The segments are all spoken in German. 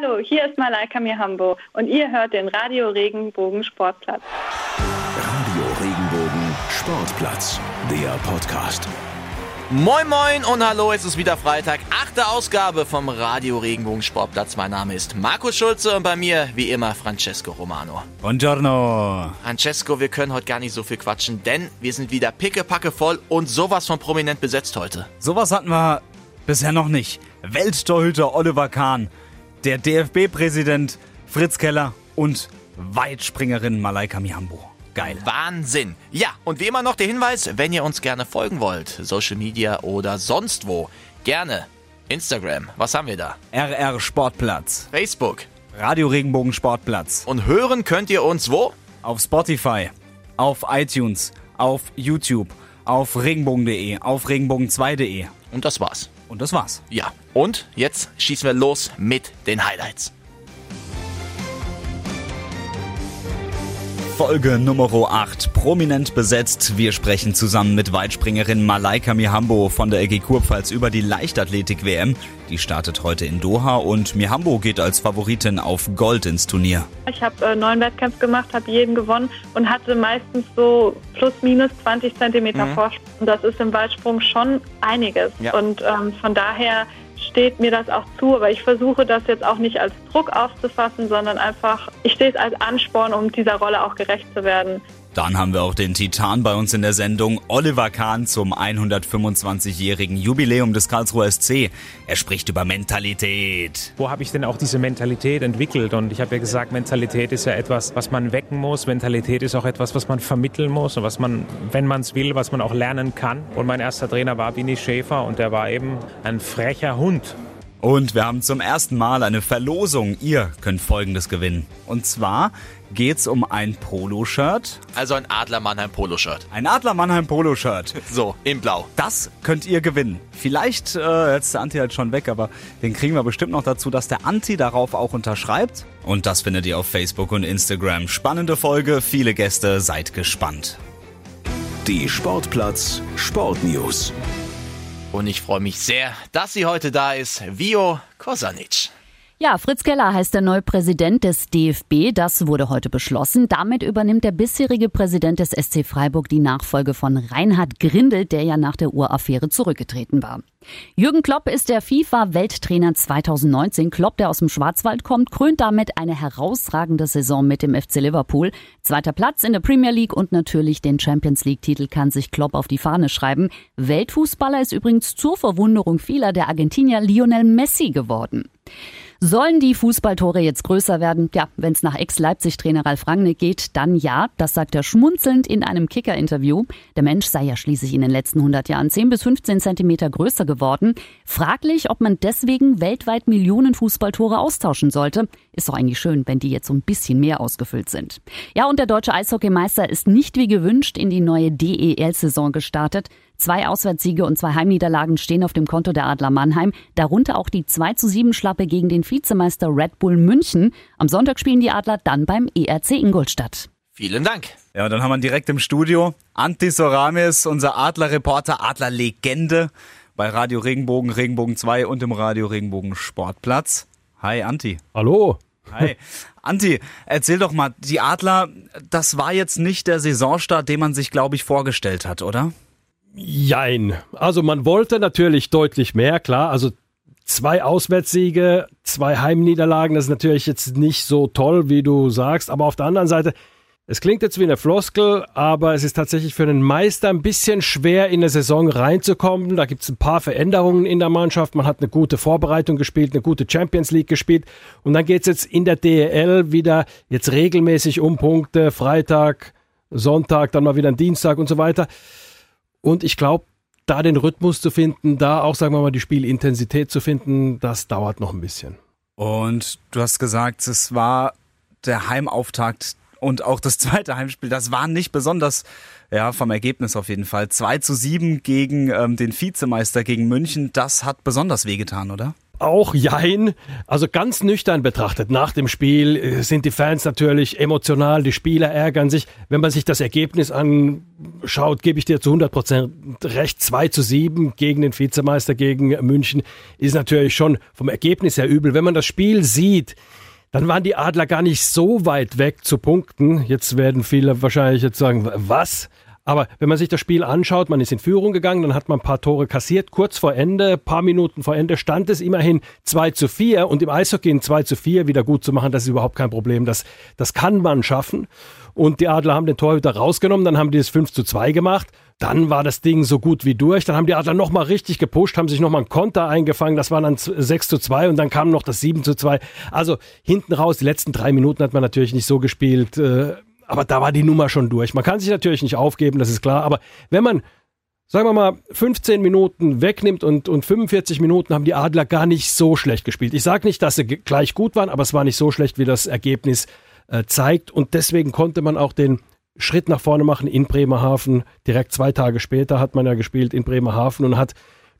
Hallo, hier ist Malaika Mihambo und ihr hört den Radio Regenbogen Sportplatz. Radio Regenbogen Sportplatz, der Podcast. Moin Moin und hallo, es ist wieder Freitag, achte Ausgabe vom Radio Regenbogen Sportplatz. Mein Name ist Markus Schulze und bei mir wie immer Francesco Romano. Buongiorno. Francesco, wir können heute gar nicht so viel quatschen, denn wir sind wieder pickepacke voll und sowas von prominent besetzt heute. Sowas hatten wir bisher noch nicht. Welttorhüter Oliver Kahn, der DFB-Präsident Fritz Keller und Weitspringerin Malaika Mihambo. Geil. Wahnsinn. Ja, und wie immer noch der Hinweis, wenn ihr uns gerne folgen wollt, Social Media oder sonst wo, gerne Instagram. Was haben wir da? RR Sportplatz. Facebook. Radio Regenbogen Sportplatz. Und hören könnt ihr uns wo? Auf Spotify, auf iTunes, auf YouTube, auf regenbogen.de, auf regenbogen2.de. Und das war's. Und das war's. Ja, und jetzt schießen wir los mit den Highlights. Folge Nummer 8. Prominent besetzt. Wir sprechen zusammen mit Weitspringerin Malaika Mihambo von der EG Kurpfalz über die Leichtathletik-WM. Die startet heute in Doha und Mihambo geht als Favoritin auf Gold ins Turnier. Ich habe äh, neun Wettkämpfe gemacht, habe jeden gewonnen und hatte meistens so plus minus 20 Zentimeter Mhm. Vorsprung. Und das ist im Weitsprung schon einiges. Ja. Und ähm, von daher steht mir das auch zu, aber ich versuche das jetzt auch nicht als Druck aufzufassen, sondern einfach, ich sehe es als Ansporn, um dieser Rolle auch gerecht zu werden. Dann haben wir auch den Titan bei uns in der Sendung, Oliver Kahn zum 125-jährigen Jubiläum des Karlsruher SC. Er spricht über Mentalität. Wo habe ich denn auch diese Mentalität entwickelt? Und ich habe ja gesagt, Mentalität ist ja etwas, was man wecken muss. Mentalität ist auch etwas, was man vermitteln muss und was man, wenn man es will, was man auch lernen kann. Und mein erster Trainer war Bini Schäfer und der war eben ein frecher Hund. Und wir haben zum ersten Mal eine Verlosung. Ihr könnt Folgendes gewinnen. Und zwar geht's um ein Poloshirt. Also ein Adler Mannheim Poloshirt. Ein Adler Mannheim Poloshirt. So, in Blau. Das könnt ihr gewinnen. Vielleicht, äh, jetzt ist der Anti halt schon weg, aber den kriegen wir bestimmt noch dazu, dass der Anti darauf auch unterschreibt. Und das findet ihr auf Facebook und Instagram. Spannende Folge, viele Gäste, seid gespannt. Die Sportplatz Sportnews. Und ich freue mich sehr, dass sie heute da ist, Vio Kosanic. Ja, Fritz Keller heißt der neue Präsident des DFB. Das wurde heute beschlossen. Damit übernimmt der bisherige Präsident des SC Freiburg die Nachfolge von Reinhard Grindel, der ja nach der Uraffäre zurückgetreten war. Jürgen Klopp ist der FIFA-Welttrainer 2019. Klopp, der aus dem Schwarzwald kommt, krönt damit eine herausragende Saison mit dem FC Liverpool. Zweiter Platz in der Premier League und natürlich den Champions League-Titel kann sich Klopp auf die Fahne schreiben. Weltfußballer ist übrigens zur Verwunderung vieler der Argentinier Lionel Messi geworden. Sollen die Fußballtore jetzt größer werden? Ja, wenn es nach Ex-Leipzig-Trainer Ralf Rangnick geht, dann ja. Das sagt er schmunzelnd in einem Kicker-Interview. Der Mensch sei ja schließlich in den letzten 100 Jahren 10 bis 15 Zentimeter größer geworden. Fraglich, ob man deswegen weltweit Millionen Fußballtore austauschen sollte. Ist doch eigentlich schön, wenn die jetzt so ein bisschen mehr ausgefüllt sind. Ja, und der deutsche Eishockeymeister ist nicht wie gewünscht in die neue DEL-Saison gestartet. Zwei Auswärtssiege und zwei Heimniederlagen stehen auf dem Konto der Adler Mannheim, darunter auch die 2 zu 7 Schlappe gegen den Vizemeister Red Bull München. Am Sonntag spielen die Adler dann beim ERC Ingolstadt. Vielen Dank. Ja, und dann haben wir direkt im Studio Anti Soramis, unser Adler-Reporter, Adler-Legende bei Radio Regenbogen, Regenbogen 2 und im Radio Regenbogen Sportplatz. Hi, Anti. Hallo? Hi. Anti, erzähl doch mal, die Adler, das war jetzt nicht der Saisonstart, den man sich, glaube ich, vorgestellt hat, oder? Jein. Also man wollte natürlich deutlich mehr, klar. Also zwei Auswärtssiege, zwei Heimniederlagen, das ist natürlich jetzt nicht so toll, wie du sagst. Aber auf der anderen Seite, es klingt jetzt wie eine Floskel, aber es ist tatsächlich für einen Meister ein bisschen schwer, in eine Saison reinzukommen. Da gibt es ein paar Veränderungen in der Mannschaft. Man hat eine gute Vorbereitung gespielt, eine gute Champions League gespielt. Und dann geht es jetzt in der DEL wieder jetzt regelmäßig um Punkte. Freitag, Sonntag, dann mal wieder ein Dienstag und so weiter. Und ich glaube, da den Rhythmus zu finden, da auch, sagen wir mal, die Spielintensität zu finden, das dauert noch ein bisschen. Und du hast gesagt, es war der Heimauftakt und auch das zweite Heimspiel, das war nicht besonders, ja, vom Ergebnis auf jeden Fall. 2 zu 7 gegen ähm, den Vizemeister, gegen München, das hat besonders wehgetan, oder? auch jein. Also ganz nüchtern betrachtet. Nach dem Spiel äh, sind die Fans natürlich emotional, die Spieler ärgern sich. Wenn man sich das Ergebnis anschaut, gebe ich dir zu 100 Prozent recht. 2 zu 7 gegen den Vizemeister, gegen München, ist natürlich schon vom Ergebnis her übel. Wenn man das Spiel sieht, dann waren die Adler gar nicht so weit weg zu punkten. Jetzt werden viele wahrscheinlich jetzt sagen, was? Aber wenn man sich das Spiel anschaut, man ist in Führung gegangen, dann hat man ein paar Tore kassiert. Kurz vor Ende, paar Minuten vor Ende, stand es immerhin 2 zu 4. Und im Eishockey ein 2 zu 4 wieder gut zu machen, das ist überhaupt kein Problem. Das, das kann man schaffen. Und die Adler haben den Torhüter rausgenommen, dann haben die es 5 zu 2 gemacht. Dann war das Ding so gut wie durch. Dann haben die Adler nochmal richtig gepusht, haben sich nochmal einen Konter eingefangen. Das war dann 6 zu 2 und dann kam noch das 7 zu 2. Also hinten raus, die letzten drei Minuten hat man natürlich nicht so gespielt. Äh, aber da war die Nummer schon durch. Man kann sich natürlich nicht aufgeben, das ist klar. Aber wenn man, sagen wir mal, 15 Minuten wegnimmt und, und 45 Minuten haben die Adler gar nicht so schlecht gespielt. Ich sage nicht, dass sie gleich gut waren, aber es war nicht so schlecht, wie das Ergebnis äh, zeigt. Und deswegen konnte man auch den Schritt nach vorne machen in Bremerhaven. Direkt zwei Tage später hat man ja gespielt in Bremerhaven und hat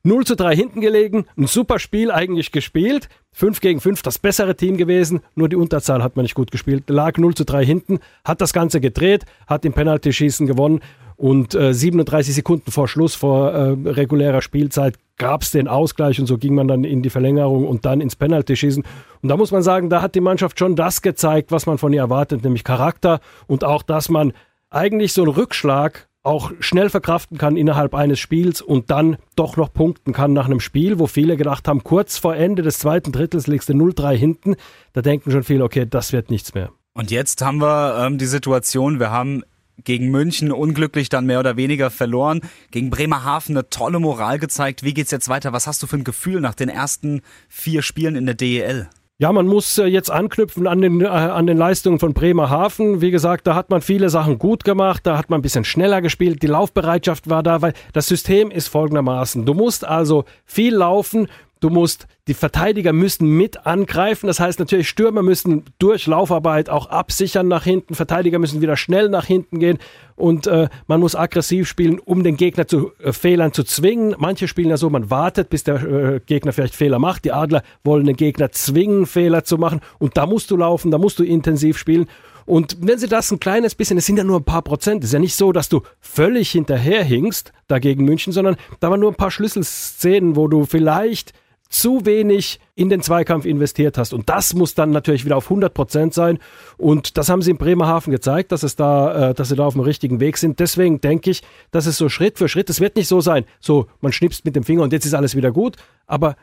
0 zu 3 hinten gelegen, ein super Spiel eigentlich gespielt. 5 gegen 5 das bessere Team gewesen, nur die Unterzahl hat man nicht gut gespielt. Lag 0 zu 3 hinten, hat das Ganze gedreht, hat im Penalty-Schießen gewonnen und äh, 37 Sekunden vor Schluss, vor äh, regulärer Spielzeit, gab es den Ausgleich und so ging man dann in die Verlängerung und dann ins Penalty-Schießen. Und da muss man sagen, da hat die Mannschaft schon das gezeigt, was man von ihr erwartet, nämlich Charakter und auch, dass man eigentlich so einen Rückschlag auch schnell verkraften kann innerhalb eines Spiels und dann doch noch punkten kann nach einem Spiel, wo viele gedacht haben, kurz vor Ende des zweiten Drittels legst du 0-3 hinten. Da denken schon viele, okay, das wird nichts mehr. Und jetzt haben wir ähm, die Situation, wir haben gegen München unglücklich dann mehr oder weniger verloren, gegen Bremerhaven eine tolle Moral gezeigt. Wie geht's jetzt weiter? Was hast du für ein Gefühl nach den ersten vier Spielen in der DEL? Ja, man muss äh, jetzt anknüpfen an den, äh, an den Leistungen von Bremerhaven. Wie gesagt, da hat man viele Sachen gut gemacht, da hat man ein bisschen schneller gespielt, die Laufbereitschaft war da, weil das System ist folgendermaßen. Du musst also viel laufen, Du musst, die Verteidiger müssen mit angreifen. Das heißt natürlich, Stürmer müssen durch Laufarbeit auch absichern nach hinten. Verteidiger müssen wieder schnell nach hinten gehen. Und äh, man muss aggressiv spielen, um den Gegner zu äh, Fehlern zu zwingen. Manche spielen ja so, man wartet, bis der äh, Gegner vielleicht Fehler macht. Die Adler wollen den Gegner zwingen, Fehler zu machen. Und da musst du laufen, da musst du intensiv spielen. Und wenn sie das ein kleines bisschen, es sind ja nur ein paar Prozent, es ist ja nicht so, dass du völlig hinterherhinkst dagegen München, sondern da waren nur ein paar Schlüsselszenen, wo du vielleicht zu wenig in den Zweikampf investiert hast. Und das muss dann natürlich wieder auf 100 Prozent sein. Und das haben sie in Bremerhaven gezeigt, dass, es da, äh, dass sie da auf dem richtigen Weg sind. Deswegen denke ich, dass es so Schritt für Schritt, es wird nicht so sein, so man schnipst mit dem Finger und jetzt ist alles wieder gut. Aber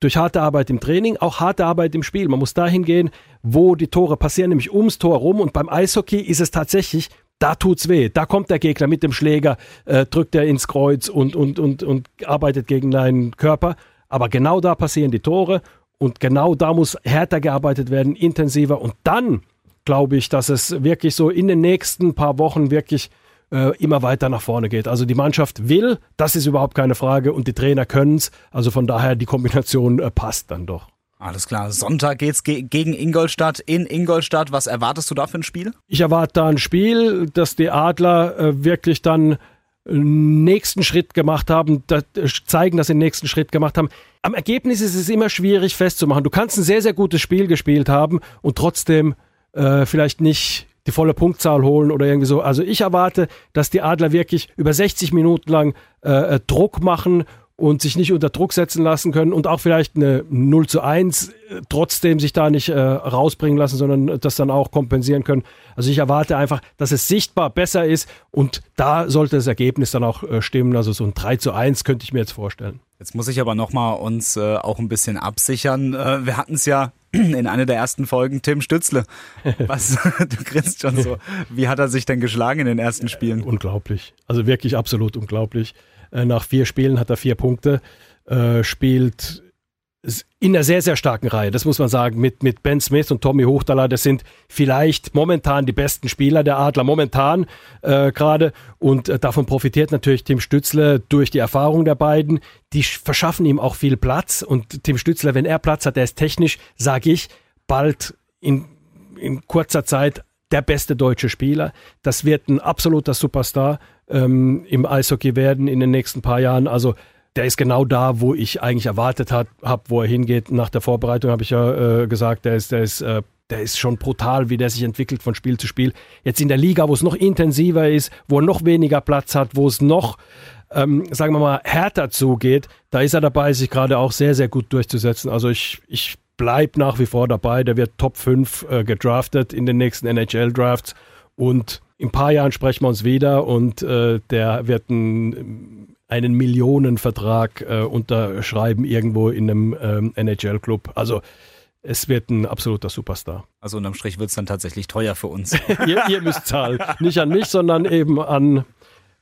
durch harte Arbeit im Training, auch harte Arbeit im Spiel. Man muss dahin gehen, wo die Tore passieren, nämlich ums Tor rum. Und beim Eishockey ist es tatsächlich, da tut's weh. Da kommt der Gegner mit dem Schläger, äh, drückt er ins Kreuz und, und, und, und arbeitet gegen deinen Körper. Aber genau da passieren die Tore und genau da muss härter gearbeitet werden, intensiver. Und dann glaube ich, dass es wirklich so in den nächsten paar Wochen wirklich äh, immer weiter nach vorne geht. Also die Mannschaft will, das ist überhaupt keine Frage und die Trainer können es. Also von daher die Kombination äh, passt dann doch. Alles klar. Sonntag geht's ge gegen Ingolstadt in Ingolstadt. Was erwartest du da für ein Spiel? Ich erwarte da ein Spiel, dass die Adler äh, wirklich dann nächsten Schritt gemacht haben, das, zeigen, dass sie den nächsten Schritt gemacht haben. Am Ergebnis ist es immer schwierig festzumachen. Du kannst ein sehr, sehr gutes Spiel gespielt haben und trotzdem äh, vielleicht nicht die volle Punktzahl holen oder irgendwie so. Also ich erwarte, dass die Adler wirklich über 60 Minuten lang äh, äh Druck machen und sich nicht unter Druck setzen lassen können und auch vielleicht eine 0 zu 1 äh, trotzdem sich da nicht äh, rausbringen lassen, sondern das dann auch kompensieren können. Also ich erwarte einfach, dass es sichtbar besser ist und da sollte das Ergebnis dann auch äh, stimmen. Also so ein 3 zu 1 könnte ich mir jetzt vorstellen. Jetzt muss ich aber nochmal uns äh, auch ein bisschen absichern. Äh, wir hatten es ja in einer der ersten Folgen, Tim Stützle. Was, du grinst schon so. Wie hat er sich denn geschlagen in den ersten Spielen? Unglaublich. Also wirklich absolut unglaublich. Äh, nach vier Spielen hat er vier Punkte, äh, spielt in einer sehr, sehr starken Reihe, das muss man sagen, mit, mit Ben Smith und Tommy Hochtaler, das sind vielleicht momentan die besten Spieler der Adler, momentan äh, gerade. Und äh, davon profitiert natürlich Tim Stützle durch die Erfahrung der beiden. Die verschaffen ihm auch viel Platz. Und Tim Stützle, wenn er Platz hat, der ist technisch, sage ich, bald in, in kurzer Zeit der beste deutsche Spieler. Das wird ein absoluter Superstar ähm, im Eishockey werden in den nächsten paar Jahren. Also der ist genau da, wo ich eigentlich erwartet habe, wo er hingeht. Nach der Vorbereitung habe ich ja äh, gesagt, der ist, der ist äh, der ist schon brutal, wie der sich entwickelt von Spiel zu Spiel. Jetzt in der Liga, wo es noch intensiver ist, wo er noch weniger Platz hat, wo es noch, ähm, sagen wir mal, härter zugeht, da ist er dabei, sich gerade auch sehr, sehr gut durchzusetzen. Also ich, ich bleibe nach wie vor dabei. Der wird Top 5 äh, gedraftet in den nächsten NHL-Drafts und in ein paar Jahren sprechen wir uns wieder und äh, der wird ein, einen Millionenvertrag äh, unterschreiben irgendwo in einem ähm, NHL-Club. Also es wird ein absoluter Superstar. Also unterm Strich wird es dann tatsächlich teuer für uns. ihr, ihr, müsst zahlen. Nicht an mich, sondern eben an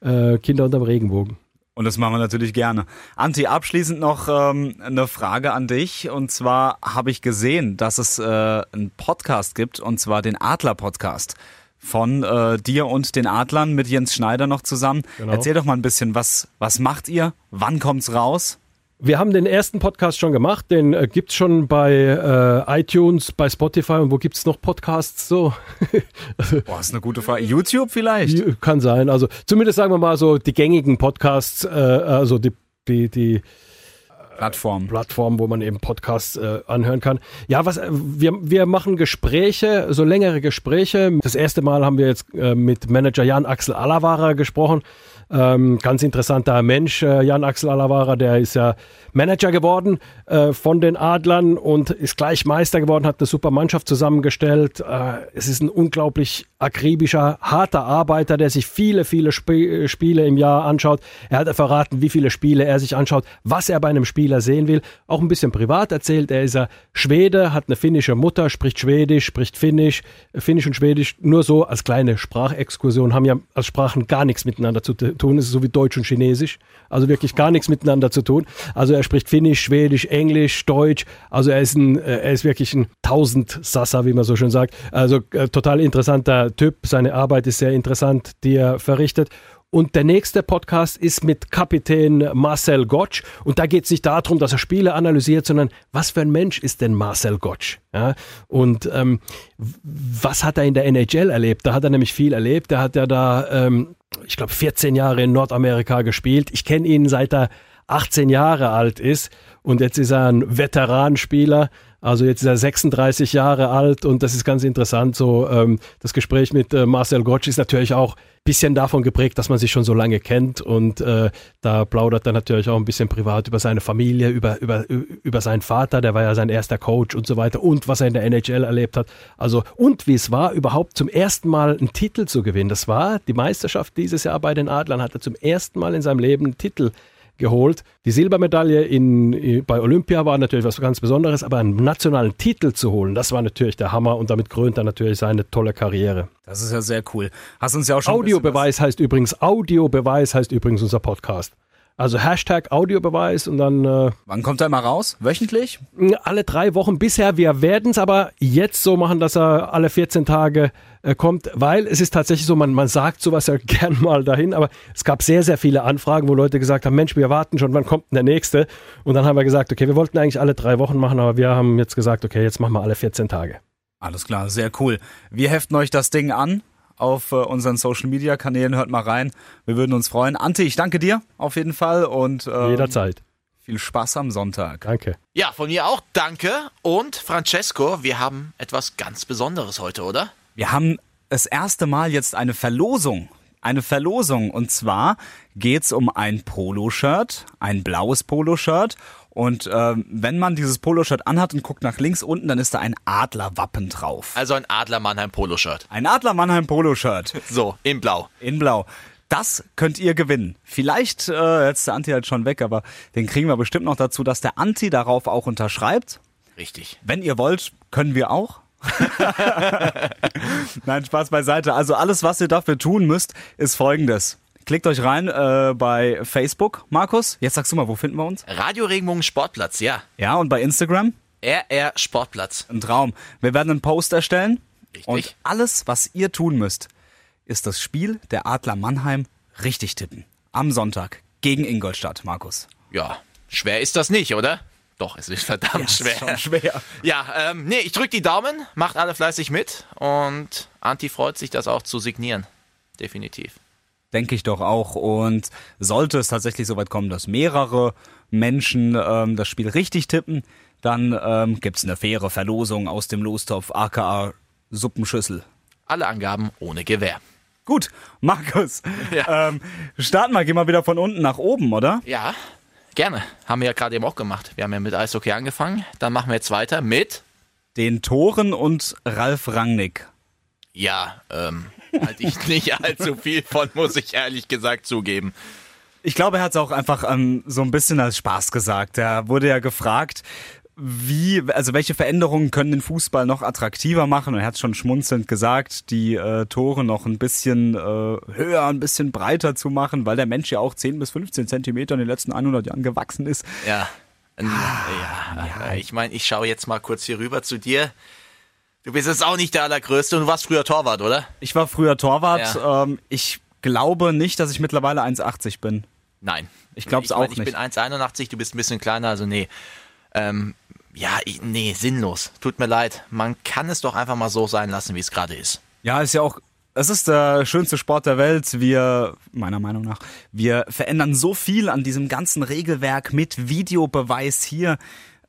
äh, Kinder unterm Regenbogen. Und das machen wir natürlich gerne. Anti, abschließend noch ähm, eine Frage an dich. Und zwar habe ich gesehen, dass es äh, einen Podcast gibt, und zwar den Adler-Podcast von äh, dir und den Adlern mit Jens Schneider noch zusammen. Genau. Erzähl doch mal ein bisschen, was, was macht ihr? Wann kommt's raus? Wir haben den ersten Podcast schon gemacht, den äh, es schon bei äh, iTunes, bei Spotify und wo gibt es noch Podcasts so? Boah, ist eine gute Frage. YouTube vielleicht? Kann sein. Also zumindest sagen wir mal so die gängigen Podcasts, äh, also die, die, die Plattform. Plattform, wo man eben Podcasts äh, anhören kann. Ja, was wir, wir machen Gespräche, so längere Gespräche. Das erste Mal haben wir jetzt äh, mit Manager Jan Axel Alavara gesprochen. Ähm, ganz interessanter Mensch, äh, Jan Axel Alavara, der ist ja Manager geworden äh, von den Adlern und ist gleich Meister geworden, hat eine super Mannschaft zusammengestellt. Äh, es ist ein unglaublich akribischer, harter Arbeiter, der sich viele, viele Sp äh, Spiele im Jahr anschaut. Er hat verraten, wie viele Spiele er sich anschaut, was er bei einem Spieler sehen will. Auch ein bisschen privat erzählt. Er ist ja Schwede, hat eine finnische Mutter, spricht Schwedisch, spricht Finnisch, Finnisch und Schwedisch. Nur so als kleine Sprachexkursion haben ja als Sprachen gar nichts miteinander zu tun tun. Es ist so wie Deutsch und Chinesisch. Also wirklich gar nichts miteinander zu tun. Also er spricht Finnisch, Schwedisch, Englisch, Deutsch. Also er ist ein, äh, er ist wirklich ein Tausendsasser, wie man so schön sagt. Also äh, total interessanter Typ. Seine Arbeit ist sehr interessant, die er verrichtet. Und der nächste Podcast ist mit Kapitän Marcel Gottsch. Und da geht es nicht darum, dass er Spiele analysiert, sondern was für ein Mensch ist denn Marcel Gottsch? Ja? Und ähm, was hat er in der NHL erlebt? Da hat er nämlich viel erlebt. Da hat er da, ähm, ich glaube, 14 Jahre in Nordamerika gespielt. Ich kenne ihn seit er 18 Jahre alt ist. Und jetzt ist er ein Veteranspieler. Also jetzt ist er 36 Jahre alt und das ist ganz interessant. So ähm, das Gespräch mit äh, Marcel Gottsch ist natürlich auch ein bisschen davon geprägt, dass man sich schon so lange kennt und äh, da plaudert er natürlich auch ein bisschen privat über seine Familie, über, über, über seinen Vater, der war ja sein erster Coach und so weiter und was er in der NHL erlebt hat. Also und wie es war, überhaupt zum ersten Mal einen Titel zu gewinnen. Das war die Meisterschaft dieses Jahr bei den Adlern, hat er zum ersten Mal in seinem Leben einen Titel geholt. Die Silbermedaille in, bei Olympia war natürlich was ganz Besonderes, aber einen nationalen Titel zu holen, das war natürlich der Hammer und damit krönt er natürlich seine tolle Karriere. Das ist ja sehr cool. Hast uns ja auch schon Audiobeweis heißt übrigens Audiobeweis heißt übrigens unser Podcast. Also Hashtag Audiobeweis und dann. Äh, Wann kommt er mal raus? Wöchentlich? Alle drei Wochen bisher. Wir werden es aber jetzt so machen, dass er alle 14 Tage äh, kommt, weil es ist tatsächlich so, man, man sagt sowas ja gern mal dahin, aber es gab sehr, sehr viele Anfragen, wo Leute gesagt haben, Mensch, wir warten schon, wann kommt denn der nächste? Und dann haben wir gesagt, okay, wir wollten eigentlich alle drei Wochen machen, aber wir haben jetzt gesagt, okay, jetzt machen wir alle 14 Tage. Alles klar, sehr cool. Wir heften euch das Ding an auf äh, unseren Social Media Kanälen. Hört mal rein. Wir würden uns freuen. Ante, ich danke dir auf jeden Fall und ähm, jederzeit. Viel Spaß am Sonntag. Danke. Ja, von mir auch danke. Und Francesco, wir haben etwas ganz Besonderes heute, oder? Wir haben das erste Mal jetzt eine Verlosung. Eine Verlosung. Und zwar geht's um ein Poloshirt, ein blaues Poloshirt. Und äh, wenn man dieses Poloshirt anhat und guckt nach links unten, dann ist da ein Adlerwappen drauf. Also ein Adler Mannheim Poloshirt. Ein Adler Mannheim Poloshirt. So, in blau. In blau. Das könnt ihr gewinnen. Vielleicht, äh, jetzt ist der Anti halt schon weg, aber den kriegen wir bestimmt noch dazu, dass der Anti darauf auch unterschreibt. Richtig. Wenn ihr wollt, können wir auch. Nein, Spaß beiseite. Also alles, was ihr dafür tun müsst, ist folgendes. Klickt euch rein äh, bei Facebook, Markus. Jetzt sagst du mal, wo finden wir uns? Radio Regenbogen Sportplatz, ja. Ja, und bei Instagram? RR Sportplatz. Ein Traum. Wir werden einen Post erstellen. Richtig. Und alles, was ihr tun müsst, ist das Spiel der Adler Mannheim richtig tippen. Am Sonntag gegen Ingolstadt, Markus. Ja, schwer ist das nicht, oder? Doch, es ist verdammt ja, schwer. Ist schon schwer. Ja, ähm, nee, ich drück die Daumen, macht alle fleißig mit und Anti freut sich, das auch zu signieren. Definitiv. Denke ich doch auch. Und sollte es tatsächlich so weit kommen, dass mehrere Menschen ähm, das Spiel richtig tippen, dann ähm, gibt es eine faire Verlosung aus dem Lostopf, aka Suppenschüssel. Alle Angaben ohne Gewähr. Gut, Markus, Ja. ähm, starten wir, gehen wir wieder von unten nach oben, oder? Ja, gerne. Haben wir ja gerade eben auch gemacht. Wir haben ja mit Eishockey angefangen. Dann machen wir jetzt weiter mit, Den Toren und Ralf Rangnick. ja, ähm, halte ich nicht allzu viel von, muss ich ehrlich gesagt zugeben. Ich glaube, er hat es auch einfach ähm, so ein bisschen als Spaß gesagt. Er wurde ja gefragt, wie, also welche Veränderungen können den Fußball noch attraktiver machen? Und er hat schon schmunzelnd gesagt, die äh, Tore noch ein bisschen äh, höher, ein bisschen breiter zu machen, weil der Mensch ja auch 10 bis 15 Zentimeter in den letzten 100 Jahren gewachsen ist. Ja. Ähm, ja, ich meine, ich schaue jetzt mal kurz hier rüber zu dir. Du bist jetzt auch nicht der Allergrößte und du warst früher Torwart, oder? Ich war früher Torwart. Ja. Ähm, ich glaube nicht, dass ich mittlerweile 1,80 bin. Nein. Ich glaub's mein, auch Ich nicht. bin 1,81, du bist ein bisschen kleiner, also nee. Ähm, ja, nee, sinnlos. Tut mir leid. Man kann es doch einfach mal so sein lassen, wie es gerade ist. Ja, ist ja auch, es ist der schönste Sport der Welt. Wir, meiner Meinung nach, wir verändern so viel an diesem ganzen Regelwerk mit Videobeweis hier.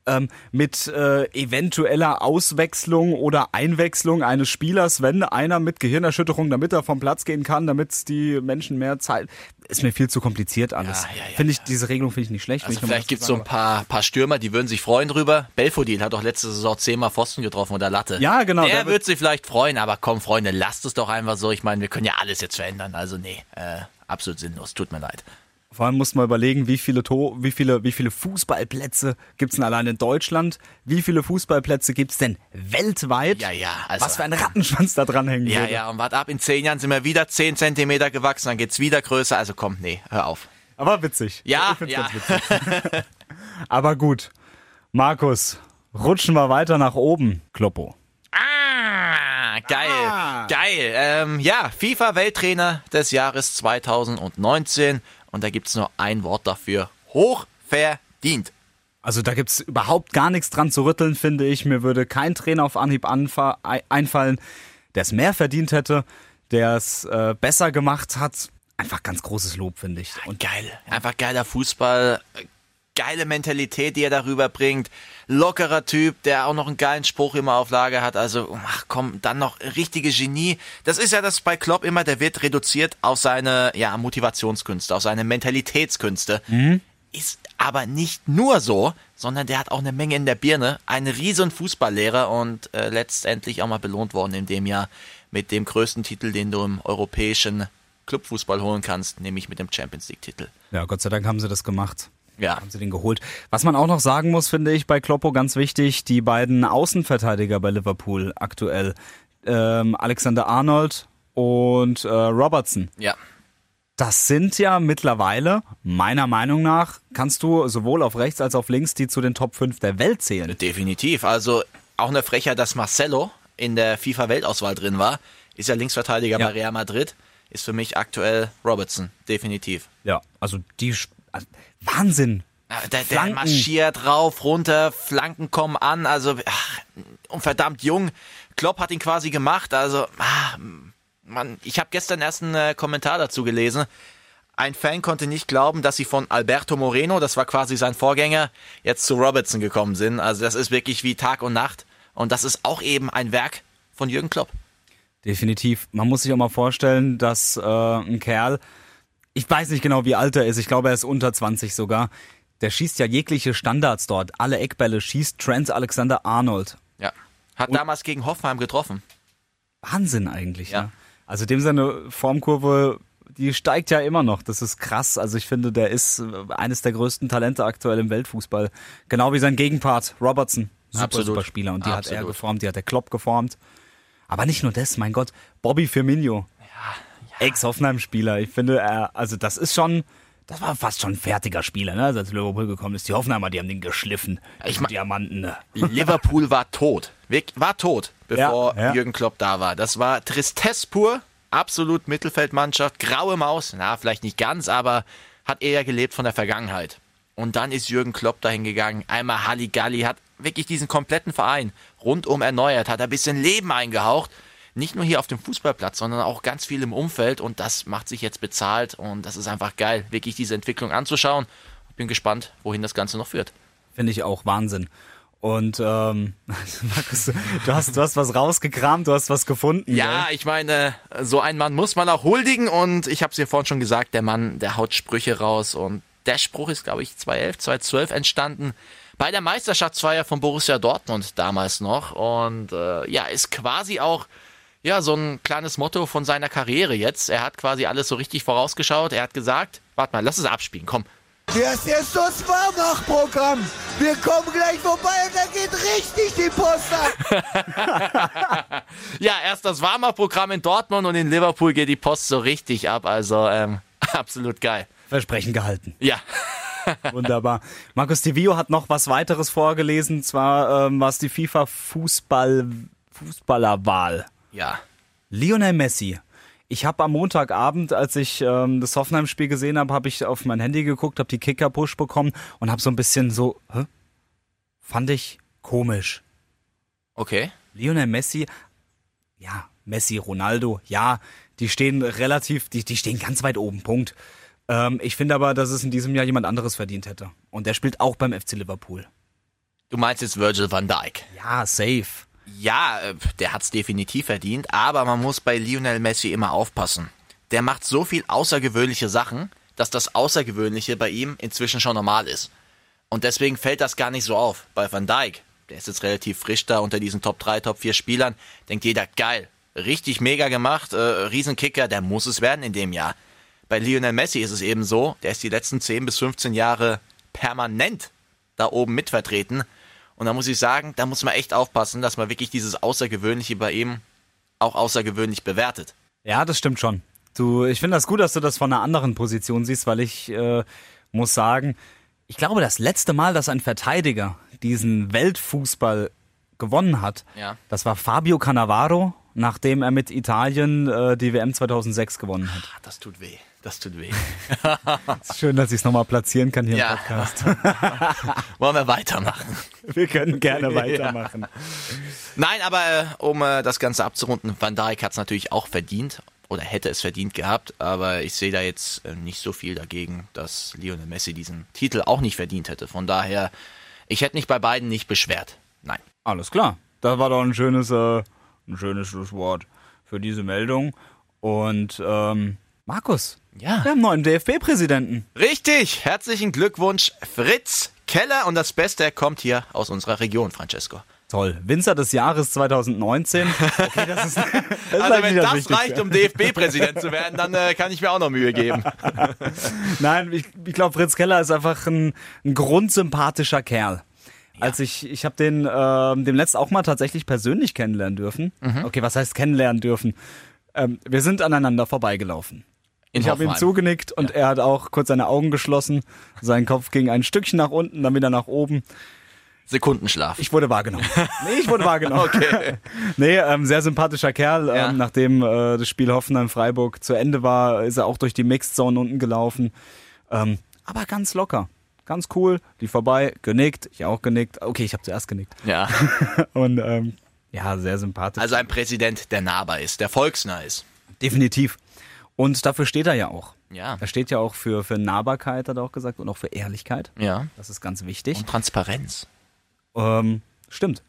Ähm, mit äh, eventueller Auswechslung oder Einwechslung eines Spielers, wenn einer mit Gehirnerschütterung, damit er vom Platz gehen kann, damit die Menschen mehr Zeit. Ist mir viel zu kompliziert alles. Ja, ja, ja, finde ich, diese Regelung finde ich nicht schlecht. Also vielleicht gibt es so ein paar, paar Stürmer, die würden sich freuen drüber. Belfodil hat doch letzte Saison zehnmal Pfosten getroffen oder Latte. Ja, genau, Der, der wird- wird sich vielleicht freuen, aber komm, Freunde, lasst es doch einfach so. Ich meine, wir können ja alles jetzt verändern. Also nee, äh, absolut sinnlos. Tut mir leid. Vor allem muss man überlegen, wie viele, to wie viele, wie viele Fußballplätze gibt's denn allein in Deutschland? Wie viele Fußballplätze gibt's denn weltweit? Ja, ja, also- Was für ein Rattenschwanz da dranhängen Ja, würde. ja, und wart ab, in zehn Jahren sind wir wieder zehn Zentimeter gewachsen, dann geht's wieder größer. Also komm, nee, hör auf. Aber witzig. Ja, ja. ganz witzig. Aber gut. Markus, rutschen wir weiter nach oben, Kloppo. Ah, geil, Ah. geil. Ähm, ja, FIFA-Welttrainer des Jahres 2019. Und da gibt's nur ein Wort dafür. Hochverdient. Also da gibt's überhaupt gar nichts dran zu rütteln, finde ich. Mir würde kein Trainer auf Anhieb einfallen, der es mehr verdient hätte, der es äh, besser gemacht hat. Einfach ganz großes Lob, finde ich. Und geil. Einfach geiler Fußball. Geile Mentalität, die er darüber bringt. Lockerer Typ, der auch noch einen geilen Spruch immer auf Lager hat. Also, ach komm, dann noch richtige Genie. Das ist ja das bei Klopp immer, der wird reduziert auf seine ja, Motivationskünste, auf seine Mentalitätskünste. Ist aber nicht nur so, sondern der hat auch eine Menge in der Birne. Ein riesen Fußballlehrer und äh, letztendlich auch mal belohnt worden in dem Jahr mit dem größten Titel, den du im europäischen Clubfußball holen kannst, nämlich mit dem Champions League-Titel. Ja, Gott sei Dank haben sie das gemacht. Ja. Haben sie den geholt. Was man auch noch sagen muss, finde ich, bei Kloppo ganz wichtig, die beiden Außenverteidiger bei Liverpool aktuell. Ähm, Alexander Arnold und äh, Robertson. Ja. Das sind ja mittlerweile, meiner Meinung nach, kannst du sowohl auf rechts als auf links die zu den Top 5 der Welt zählen. Definitiv. Also auch eine Frechheit, dass Marcelo in der FIFA-Weltauswahl drin war. Ist ja Linksverteidiger Ja. bei Real Madrid. Ist für mich aktuell Robertson. Definitiv. Ja, also die also Wahnsinn. Ja, Der, der marschiert rauf, runter, Flanken kommen an. Also, ach, und verdammt jung. Klopp hat ihn quasi gemacht. Also, ah, man, ich habe gestern erst einen äh, Kommentar dazu gelesen. Ein Fan konnte nicht glauben, dass sie von Alberto Moreno, das war quasi sein Vorgänger, jetzt zu Robertson gekommen sind. Also das ist wirklich wie Tag und Nacht. Und das ist auch eben ein Werk von Jürgen Klopp. Definitiv. Man muss sich auch mal vorstellen, dass äh, ein Kerl, ich weiß nicht genau, wie alt er ist, ich glaube, er ist unter 20 sogar, der schießt ja jegliche Standards dort. Alle Eckbälle schießt Trent Alexander Arnold. Ja. Hat damals gegen Hoffenheim getroffen. Wahnsinn eigentlich. Ja. Ne? Also dem seine Formkurve, die steigt ja immer noch. Das ist krass. Also ich finde, der ist äh, eines der größten Talente aktuell im Weltfußball. Genau wie sein Gegenpart Robertson. Super, Absolut. super Spieler. Und die hat er Absolut. geformt, die hat der Klopp geformt. Aber nicht nur das, mein Gott. Bobby Firmino. Ex-Hoffenheim-Spieler. Ich finde, er, also das ist schon, das war fast schon ein fertiger Spieler, ne? als Liverpool gekommen ist. Die Hoffenheimer, die haben den geschliffen. Ich mein- Diamanten. Ne? Liverpool war tot. War tot, bevor Ja, ja. Jürgen Klopp da war. Das war Tristesse pur. Absolut Mittelfeldmannschaft. Graue Maus. Na, vielleicht nicht ganz, aber hat eher gelebt von der Vergangenheit. Und dann ist Jürgen Klopp dahin gegangen. Einmal Halligalli, hat wirklich diesen kompletten Verein rundum erneuert, hat ein bisschen Leben eingehaucht. Nicht nur hier auf dem Fußballplatz, sondern auch ganz viel im Umfeld und das macht sich jetzt bezahlt und das ist einfach geil, wirklich diese Entwicklung anzuschauen. Bin gespannt, wohin das Ganze noch führt. Finde ich auch Wahnsinn. Und ähm, Markus, du hast, du hast was rausgekramt, du hast was gefunden. Ja, gell? ich meine, so einen Mann muss man auch huldigen und ich habe es ja vorhin schon gesagt, der Mann, der haut Sprüche raus und der Spruch ist, glaube ich, 2011, 2012 entstanden bei der Meisterschaftsfeier von Borussia Dortmund damals noch und äh, ja, ist quasi auch ja so ein kleines Motto von seiner Karriere jetzt. Er hat quasi alles so richtig vorausgeschaut. Er hat gesagt, warte mal, lass es abspielen, komm. Das ist das Warmach-Programm. Wir kommen gleich vorbei und dann geht richtig die Post ab. ja, erst das Warmer-Programm in Dortmund und in Liverpool geht die Post so richtig ab. Also ähm, absolut geil. Versprechen gehalten. Ja. Wunderbar. Markus Divio hat noch was weiteres vorgelesen, zwar ähm, was die FIFA Fußball Fußballerwahl. Ja. Lionel Messi. Ich habe am Montagabend, als ich ähm, das Hoffenheim-Spiel gesehen habe, habe ich auf mein Handy geguckt, habe die Kicker-Push bekommen und habe so ein bisschen so, hä? fand ich komisch. Okay. Lionel Messi, ja, Messi, Ronaldo, ja, die stehen relativ, die, die stehen ganz weit oben, Punkt. Ähm, ich finde aber, dass es in diesem Jahr jemand anderes verdient hätte. Und der spielt auch beim FC Liverpool. Du meinst jetzt Virgil van Dijk? Ja, safe. Ja, äh, der hat's definitiv verdient, aber man muss bei Lionel Messi immer aufpassen. Der macht so viel außergewöhnliche Sachen, dass das Außergewöhnliche bei ihm inzwischen schon normal ist. Und deswegen fällt das gar nicht so auf. Bei Van Dijk, der ist jetzt relativ frisch da unter diesen Top 3, Top 4 Spielern, denkt jeder, geil, richtig mega gemacht, äh, Riesenkicker, der muss es werden in dem Jahr. Bei Lionel Messi ist es eben so, der ist die letzten 10 bis 15 Jahre permanent da oben mitvertreten. Und da muss ich sagen, da muss man echt aufpassen, dass man wirklich dieses Außergewöhnliche bei ihm auch außergewöhnlich bewertet. Ja, das stimmt schon. Du, ich finde das gut, dass du das von einer anderen Position siehst, weil ich äh, muss sagen, ich glaube, das letzte Mal, dass ein Verteidiger diesen Weltfußball gewonnen hat, Ja. das war Fabio Cannavaro, nachdem er mit Italien äh, die WM 2006 gewonnen hat. Ah, Das tut weh. Das tut weh. Schön, dass ich es nochmal platzieren kann hier Ja. im Podcast. Wollen wir weitermachen? Wir können gerne weitermachen. Nein, aber äh, um äh, das Ganze abzurunden, Van Dijk hat es natürlich auch verdient oder hätte es verdient gehabt, aber ich sehe da jetzt äh, nicht so viel dagegen, dass Lionel Messi diesen Titel auch nicht verdient hätte. Von daher, ich hätte mich bei beiden nicht beschwert. Nein. Alles klar. Das war doch ein schönes, äh, ein schönes Schlusswort für diese Meldung. Und ähm, Markus, Ja. wir haben einen neuen DFB-Präsidenten. Richtig, herzlichen Glückwunsch, Fritz Keller. Und das Beste er kommt hier aus unserer Region, Francesco. Toll. Winzer des Jahres 2019. Okay, das ist, das ist Also eigentlich wenn das Wichtigste. reicht, um DFB-Präsident zu werden, dann äh, kann ich mir auch noch Mühe geben. Nein, ich, ich glaube, Fritz Keller ist einfach ein, ein grundsympathischer Kerl. Als ich, ich habe den ähm, dem letzt auch mal tatsächlich persönlich kennenlernen dürfen. Mhm. Okay, was heißt kennenlernen dürfen? Ähm, wir sind aneinander vorbeigelaufen. In ich habe ihm Hoffenheim. zugenickt und er hat auch kurz seine Augen geschlossen. Sein Kopf ging ein Stückchen nach unten, dann wieder nach oben. Sekundenschlaf. Ich wurde wahrgenommen. Nee, ich wurde wahrgenommen. Okay. Nee, ähm, sehr sympathischer Kerl. Ja. Ähm, nachdem äh, das Spiel Hoffenheim-Freiburg zu Ende war, ist er auch durch die Mixed Zone unten gelaufen. Ähm, aber ganz locker. Ganz cool. Die vorbei, genickt. Ich auch genickt. Okay, ich habe zuerst genickt. Ja. Und ähm, ja, sehr sympathisch. Also ein Präsident, der nahbar ist, der volksnah ist. Definitiv. Und dafür steht er ja auch. Ja. Er steht ja auch für, für Nahbarkeit, hat er auch gesagt, und auch für Ehrlichkeit. Ja. Das ist ganz wichtig. Und Transparenz. Ähm, stimmt.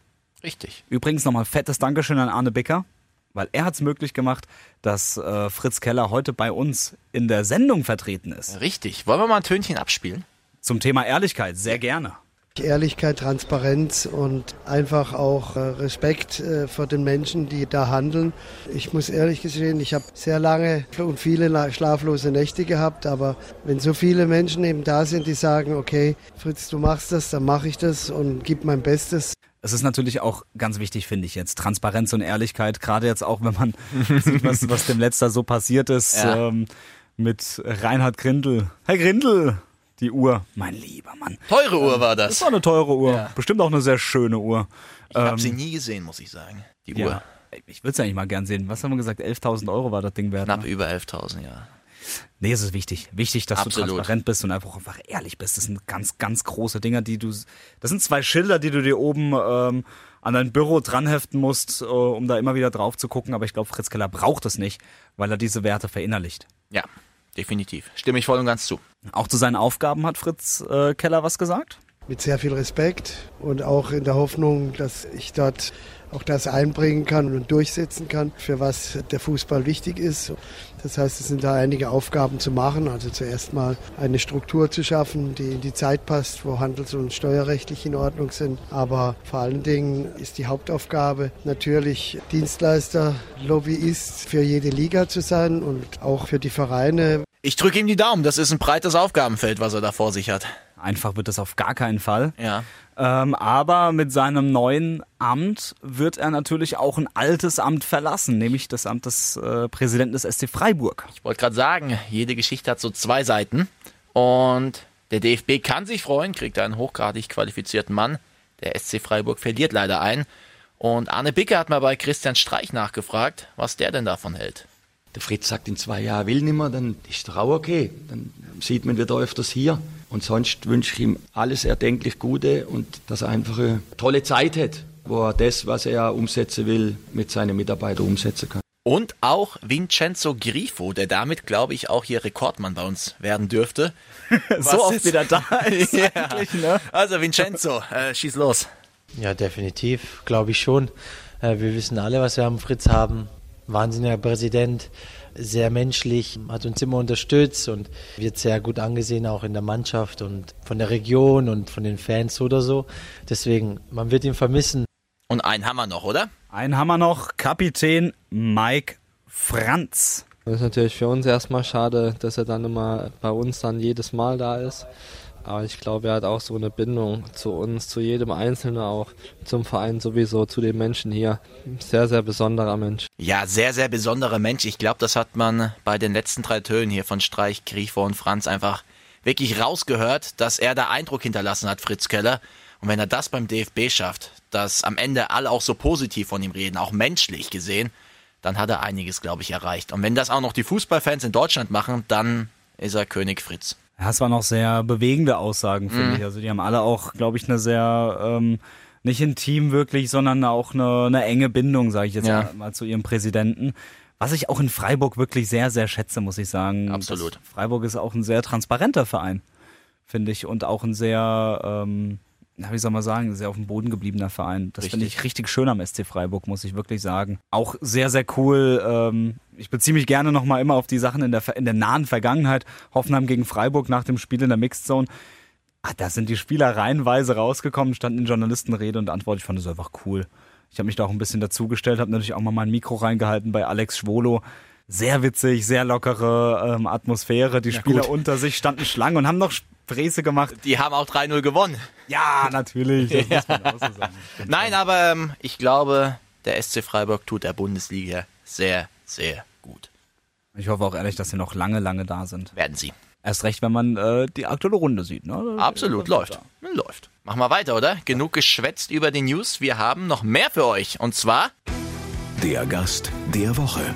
Richtig. Übrigens nochmal fettes Dankeschön an Arne Becker, weil er hat es möglich gemacht, dass äh, Fritz Keller heute bei uns in der Sendung vertreten ist. Richtig. Wollen wir mal ein Tönchen abspielen? Zum Thema Ehrlichkeit, sehr gerne. Ehrlichkeit, Transparenz und einfach auch äh, Respekt äh, vor den Menschen, die da handeln. Ich muss ehrlich gestehen, ich habe sehr lange und viele la- schlaflose Nächte gehabt, aber wenn so viele Menschen eben da sind, die sagen, okay, Fritz, du machst das, dann mache ich das und gib mein Bestes. Es ist natürlich auch ganz wichtig, finde ich jetzt, Transparenz und Ehrlichkeit, gerade jetzt auch, wenn man sieht, was, was dem Letzter so passiert ist Ja. ähm, mit Reinhard Grindel. Herr Grindel, die Uhr, mein lieber Mann. Teure Uhr war Das das. war eine teure Uhr, Ja. bestimmt auch eine sehr schöne Uhr. Ich habe Ähm, sie nie gesehen, muss ich sagen. Die Ja. Uhr. Ich würde es eigentlich mal gern sehen. Was haben wir gesagt? 11.000 Euro war das Ding wert. Knapp ne? über 11.000, ja. Nee, es ist wichtig. Wichtig, dass Absolut. du transparent bist und einfach, einfach ehrlich bist. Das sind ganz, ganz große Dinger, die du. Das sind zwei Schilder, die du dir oben ähm, an dein Büro dranheften musst, äh, um da immer wieder drauf zu gucken. Aber ich glaube, Fritz Keller braucht es nicht, weil er diese Werte verinnerlicht. Ja, definitiv. Stimme ich voll und ganz zu. Auch zu seinen Aufgaben hat Fritz äh, Keller was gesagt? Mit sehr viel Respekt und auch in der Hoffnung, dass ich dort auch das einbringen kann und durchsetzen kann, für was der Fußball wichtig ist. Das heißt, es sind da einige Aufgaben zu machen. Also zuerst mal eine Struktur zu schaffen, die in die Zeit passt, wo handels- und steuerrechtlich in Ordnung sind. Aber vor allen Dingen ist die Hauptaufgabe natürlich Dienstleister, Lobbyist für jede Liga zu sein und auch für die Vereine. Ich drücke ihm die Daumen. Das ist ein breites Aufgabenfeld, was er da vor sich hat. Einfach wird das auf gar keinen Fall. Ja. Ähm, aber mit seinem neuen Amt wird er natürlich auch ein altes Amt verlassen, nämlich das Amt des äh, Präsidenten des SC Freiburg. Ich wollte gerade sagen, jede Geschichte hat so zwei Seiten. Und der DFB kann sich freuen, kriegt einen hochgradig qualifizierten Mann. Der SC Freiburg verliert leider einen. Und Arne Bicke hat mal bei Christian Streich nachgefragt, was der denn davon hält. Der Fritz sagt in zwei Jahren, will nicht mehr, dann ist doch auch okay. Dann sieht man wieder öfters hier. Und sonst wünsche ich ihm alles erdenklich Gute und dass er einfach eine tolle Zeit hat, wo er das, was er umsetzen will, mit seinen Mitarbeitern umsetzen kann. Und auch Vincenzo Grifo, der damit, glaube ich, auch hier Rekordmann bei uns werden dürfte. so oft wieder da ist ja. ne? Also Vincenzo, äh, schieß los. Ja, definitiv, glaube ich schon. Äh, wir wissen alle, was wir am Fritz haben. Wahnsinniger Präsident, sehr menschlich, hat uns immer unterstützt und wird sehr gut angesehen, auch in der Mannschaft und von der Region und von den Fans oder so. Deswegen, man wird ihn vermissen. Und einen haben wir noch, oder? Einen haben wir noch, Kapitän Mike Franz. Das ist natürlich für uns erstmal schade, dass er dann immer bei uns dann jedes Mal da ist. Aber ich glaube, er hat auch so eine Bindung zu uns, zu jedem Einzelnen auch, zum Verein sowieso, zu den Menschen hier. Sehr, sehr besonderer Mensch. Ja, sehr, sehr besonderer Mensch. Ich glaube, das hat man bei den letzten drei Tönen hier von Streich, Grifo und Franz einfach wirklich rausgehört, dass er da Eindruck hinterlassen hat, Fritz Keller. Und wenn er das beim DFB schafft, dass am Ende alle auch so positiv von ihm reden, auch menschlich gesehen, dann hat er einiges, glaube ich, erreicht. Und wenn das auch noch die Fußballfans in Deutschland machen, dann ist er König Fritz. Ja, es waren auch sehr bewegende Aussagen, finde Mhm. ich. Also die haben alle auch, glaube ich, eine sehr, ähm, nicht intim wirklich, sondern auch eine, eine enge Bindung, sage ich jetzt Ja. mal, zu ihrem Präsidenten. Was ich auch in Freiburg wirklich sehr, sehr schätze, muss ich sagen. Absolut. Das, Freiburg ist auch ein sehr transparenter Verein, finde ich. Und auch ein sehr, ähm, na, wie soll man sagen, sehr auf dem Boden gebliebener Verein. Das finde ich richtig schön am SC Freiburg, muss ich wirklich sagen. Auch sehr, sehr cool. Ähm, ich beziehe mich gerne nochmal immer auf die Sachen in der, in der nahen Vergangenheit. Hoffenheim gegen Freiburg nach dem Spiel in der Mixed Zone. Ah, da sind die Spieler reihenweise rausgekommen, standen in Journalistenrede und Antwort. Ich fand das einfach cool. Ich habe mich da auch ein bisschen dazugestellt, habe natürlich auch mal mein Mikro reingehalten bei Alex Schwolo. Sehr witzig, sehr lockere ähm, Atmosphäre. Die Ja, Spieler gut. unter sich standen Schlangen und haben noch Späße gemacht. Die haben auch 3-0 gewonnen. Ja, natürlich. Das muss man auch so sagen. Nein, aber ähm, ich glaube, der SC Freiburg tut der Bundesliga sehr, sehr gut. Ich hoffe auch ehrlich, dass sie noch lange, lange da sind. Werden sie. Erst recht, wenn man äh, die aktuelle Runde sieht. Ne? Absolut, läuft. Läuft. Machen wir weiter, oder? Genug geschwätzt über die News. Wir haben noch mehr für euch. Und zwar Der Gast der Woche.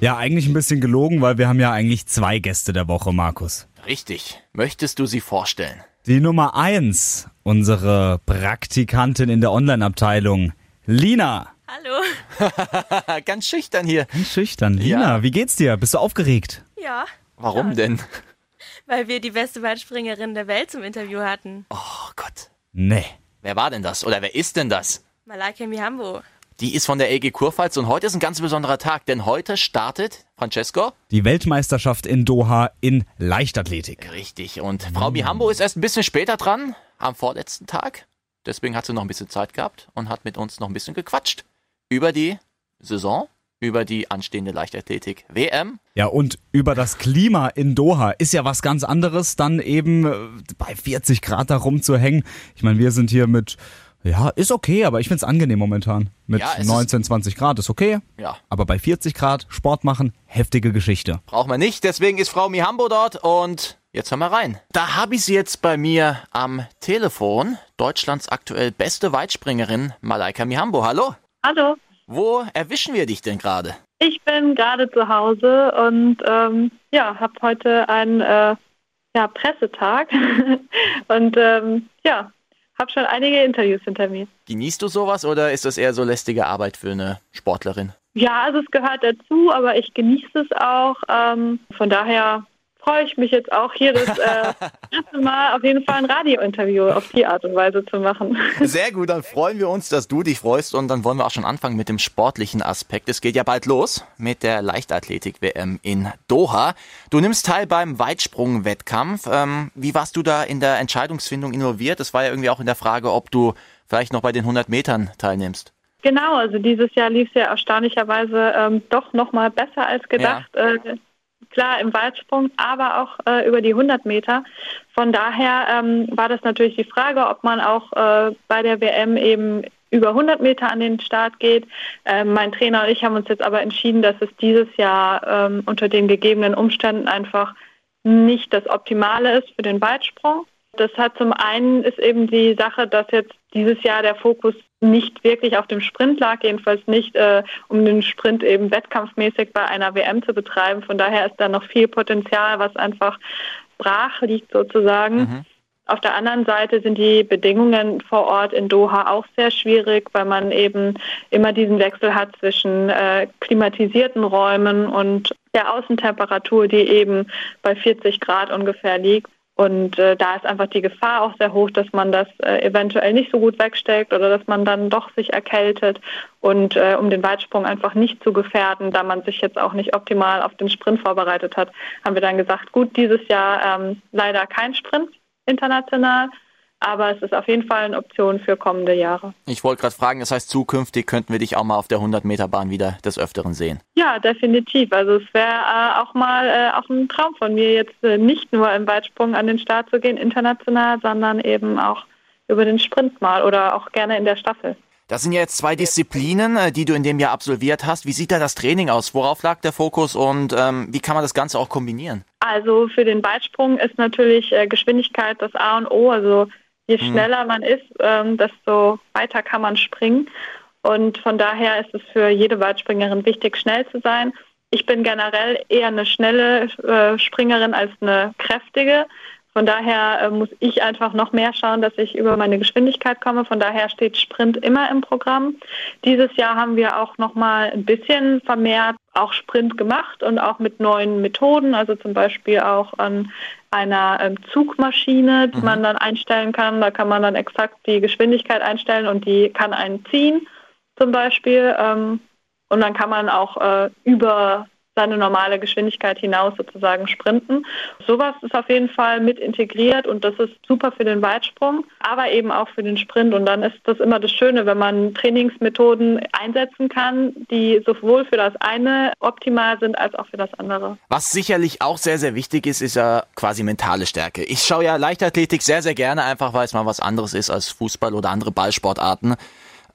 Ja, eigentlich ein bisschen gelogen, weil wir haben ja eigentlich zwei Gäste der Woche, Markus. richtig. Möchtest du sie vorstellen? Die Nummer eins, unsere Praktikantin in der Online-Abteilung, Lina. Hallo. Ganz schüchtern hier. Ganz schüchtern. Lina, Ja. wie geht's dir? Bist du aufgeregt? Ja, Warum denn? weil wir die beste Weitspringerin der Welt zum Interview hatten. Oh Gott. Nee. Wer war denn das? Oder wer ist denn das? Malaika Mihambo. Die ist von der LG Kurpfalz und heute ist ein ganz besonderer Tag, denn heute startet Francesco. Die Weltmeisterschaft in Doha in Leichtathletik. Richtig. Und Frau Mihambo ist erst ein bisschen später dran, am vorletzten Tag. Deswegen hat sie noch ein bisschen Zeit gehabt und hat mit uns noch ein bisschen gequatscht. Über die Saison, über die anstehende Leichtathletik WM. Ja, und über das Klima in Doha ist ja was ganz anderes, dann eben bei 40 Grad da rumzuhängen. Ich meine, wir sind hier mit, ja, ist okay, aber ich find's angenehm momentan. Mit Ja, es ist- 19, 20 Grad ist okay. Ja. Aber bei 40 Grad Sport machen, heftige Geschichte. Braucht man nicht, deswegen ist Frau Mihambo dort und jetzt hören wir rein. Da habe ich sie jetzt bei mir am Telefon. Deutschlands aktuell beste Weitspringerin Malaika Mihambo. Hallo. Hallo. Wo erwischen wir dich denn gerade? Ich bin gerade zu Hause und ähm, ja, habe heute einen äh, ja, Pressetag und ähm, ja, habe schon einige Interviews hinter mir. Genießt du sowas oder ist das eher so lästige Arbeit für eine Sportlerin? Ja, also es gehört dazu, aber ich genieße es auch. Ähm, von daher freue ich mich jetzt auch hier das äh, erste Mal auf jeden Fall ein Radiointerview auf die Art und Weise zu machen. Sehr gut, dann freuen wir uns, dass du dich freust und dann wollen wir auch schon anfangen mit dem sportlichen Aspekt. Es geht ja bald los mit der Leichtathletik-WM in Doha. Du nimmst teil beim Weitsprung-Wettkampf. Ähm, wie warst du da in der Entscheidungsfindung involviert? Das war ja irgendwie auch in der Frage, ob du vielleicht noch bei den 100 Metern teilnimmst. Genau, also dieses Jahr lief es ja erstaunlicherweise ähm, doch noch mal besser als gedacht. Ja. Äh, klar im Weitsprung, aber auch äh, über die 100 Meter. Von daher ähm, war das natürlich die Frage, ob man auch äh, bei der WM eben über 100 Meter an den Start geht. Ähm, mein Trainer und ich haben uns jetzt aber entschieden, dass es dieses Jahr ähm, unter den gegebenen Umständen einfach nicht das Optimale ist für den Weitsprung. Das hat zum einen ist eben die Sache, dass jetzt dieses Jahr der Fokus nicht wirklich auf dem Sprint lag, jedenfalls nicht, äh, um den Sprint eben wettkampfmäßig bei einer WM zu betreiben. Von daher ist da noch viel Potenzial, was einfach brach liegt sozusagen. Mhm. Auf der anderen Seite sind die Bedingungen vor Ort in Doha auch sehr schwierig, weil man eben immer diesen Wechsel hat zwischen äh, klimatisierten Räumen und der Außentemperatur, die eben bei 40 Grad ungefähr liegt. Und äh, da ist einfach die Gefahr auch sehr hoch, dass man das äh, eventuell nicht so gut wegsteckt oder dass man dann doch sich erkältet. Und äh, um den Weitsprung einfach nicht zu gefährden, da man sich jetzt auch nicht optimal auf den Sprint vorbereitet hat, haben wir dann gesagt, gut, dieses Jahr ähm, leider kein Sprint international, aber es ist auf jeden Fall eine Option für kommende Jahre. Ich wollte gerade fragen, das heißt, zukünftig könnten wir dich auch mal auf der 100-Meter-Bahn wieder des Öfteren sehen. Ja, definitiv. Also es wäre äh, auch mal äh, auch ein Traum von mir, jetzt äh, nicht nur im Weitsprung an den Start zu gehen, international, sondern eben auch über den Sprint mal oder auch gerne in der Staffel. Das sind ja jetzt zwei Disziplinen, äh, die du in dem Jahr absolviert hast. Wie sieht da das Training aus? Worauf lag der Fokus und ähm, wie kann man das Ganze auch kombinieren? Also für den Weitsprung ist natürlich äh, Geschwindigkeit das A und O. Also Je hm. schneller man ist, ähm, desto weiter kann man springen. Und von daher ist es für jede Weitspringerin wichtig, schnell zu sein. Ich bin generell eher eine schnelle äh, Springerin als eine kräftige. Von daher äh, muss ich einfach noch mehr schauen, dass ich über meine Geschwindigkeit komme. Von daher steht Sprint immer im Programm. Dieses Jahr haben wir auch noch mal ein bisschen vermehrt auch Sprint gemacht und auch mit neuen Methoden, also zum Beispiel auch an einer ähm, Zugmaschine, die mhm. man dann einstellen kann. Da kann man dann exakt die Geschwindigkeit einstellen und die kann einen ziehen zum Beispiel. Ähm, und dann kann man auch äh, über seine normale Geschwindigkeit hinaus sozusagen sprinten. Sowas ist auf jeden Fall mit integriert und das ist super für den Weitsprung, aber eben auch für den Sprint. Und dann ist das immer das Schöne, wenn man Trainingsmethoden einsetzen kann, die sowohl für das eine optimal sind als auch für das andere. Was sicherlich auch sehr, sehr wichtig ist, ist ja quasi mentale Stärke. Ich schaue ja Leichtathletik sehr, sehr gerne, einfach weil es mal was anderes ist als Fußball oder andere Ballsportarten.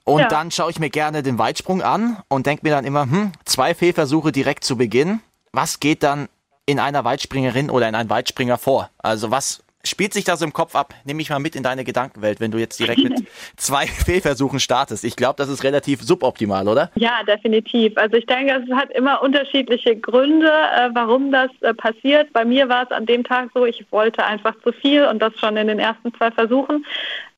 Und ja. dann schaue ich mir gerne den Weitsprung an und denke mir dann immer, hm, zwei Fehlversuche direkt zu Beginn. Was geht dann in einer Weitspringerin oder in einem Weitspringer vor? Also was spielt sich da so im Kopf ab? Nimm mich mal mit in deine Gedankenwelt, wenn du jetzt direkt mit zwei Fehlversuchen startest. Ich glaube, das ist relativ suboptimal, oder? Ja, definitiv. Also ich denke, es hat immer unterschiedliche Gründe, äh, warum das äh, passiert. Bei mir war es an dem Tag so, ich wollte einfach zu viel und das schon in den ersten zwei Versuchen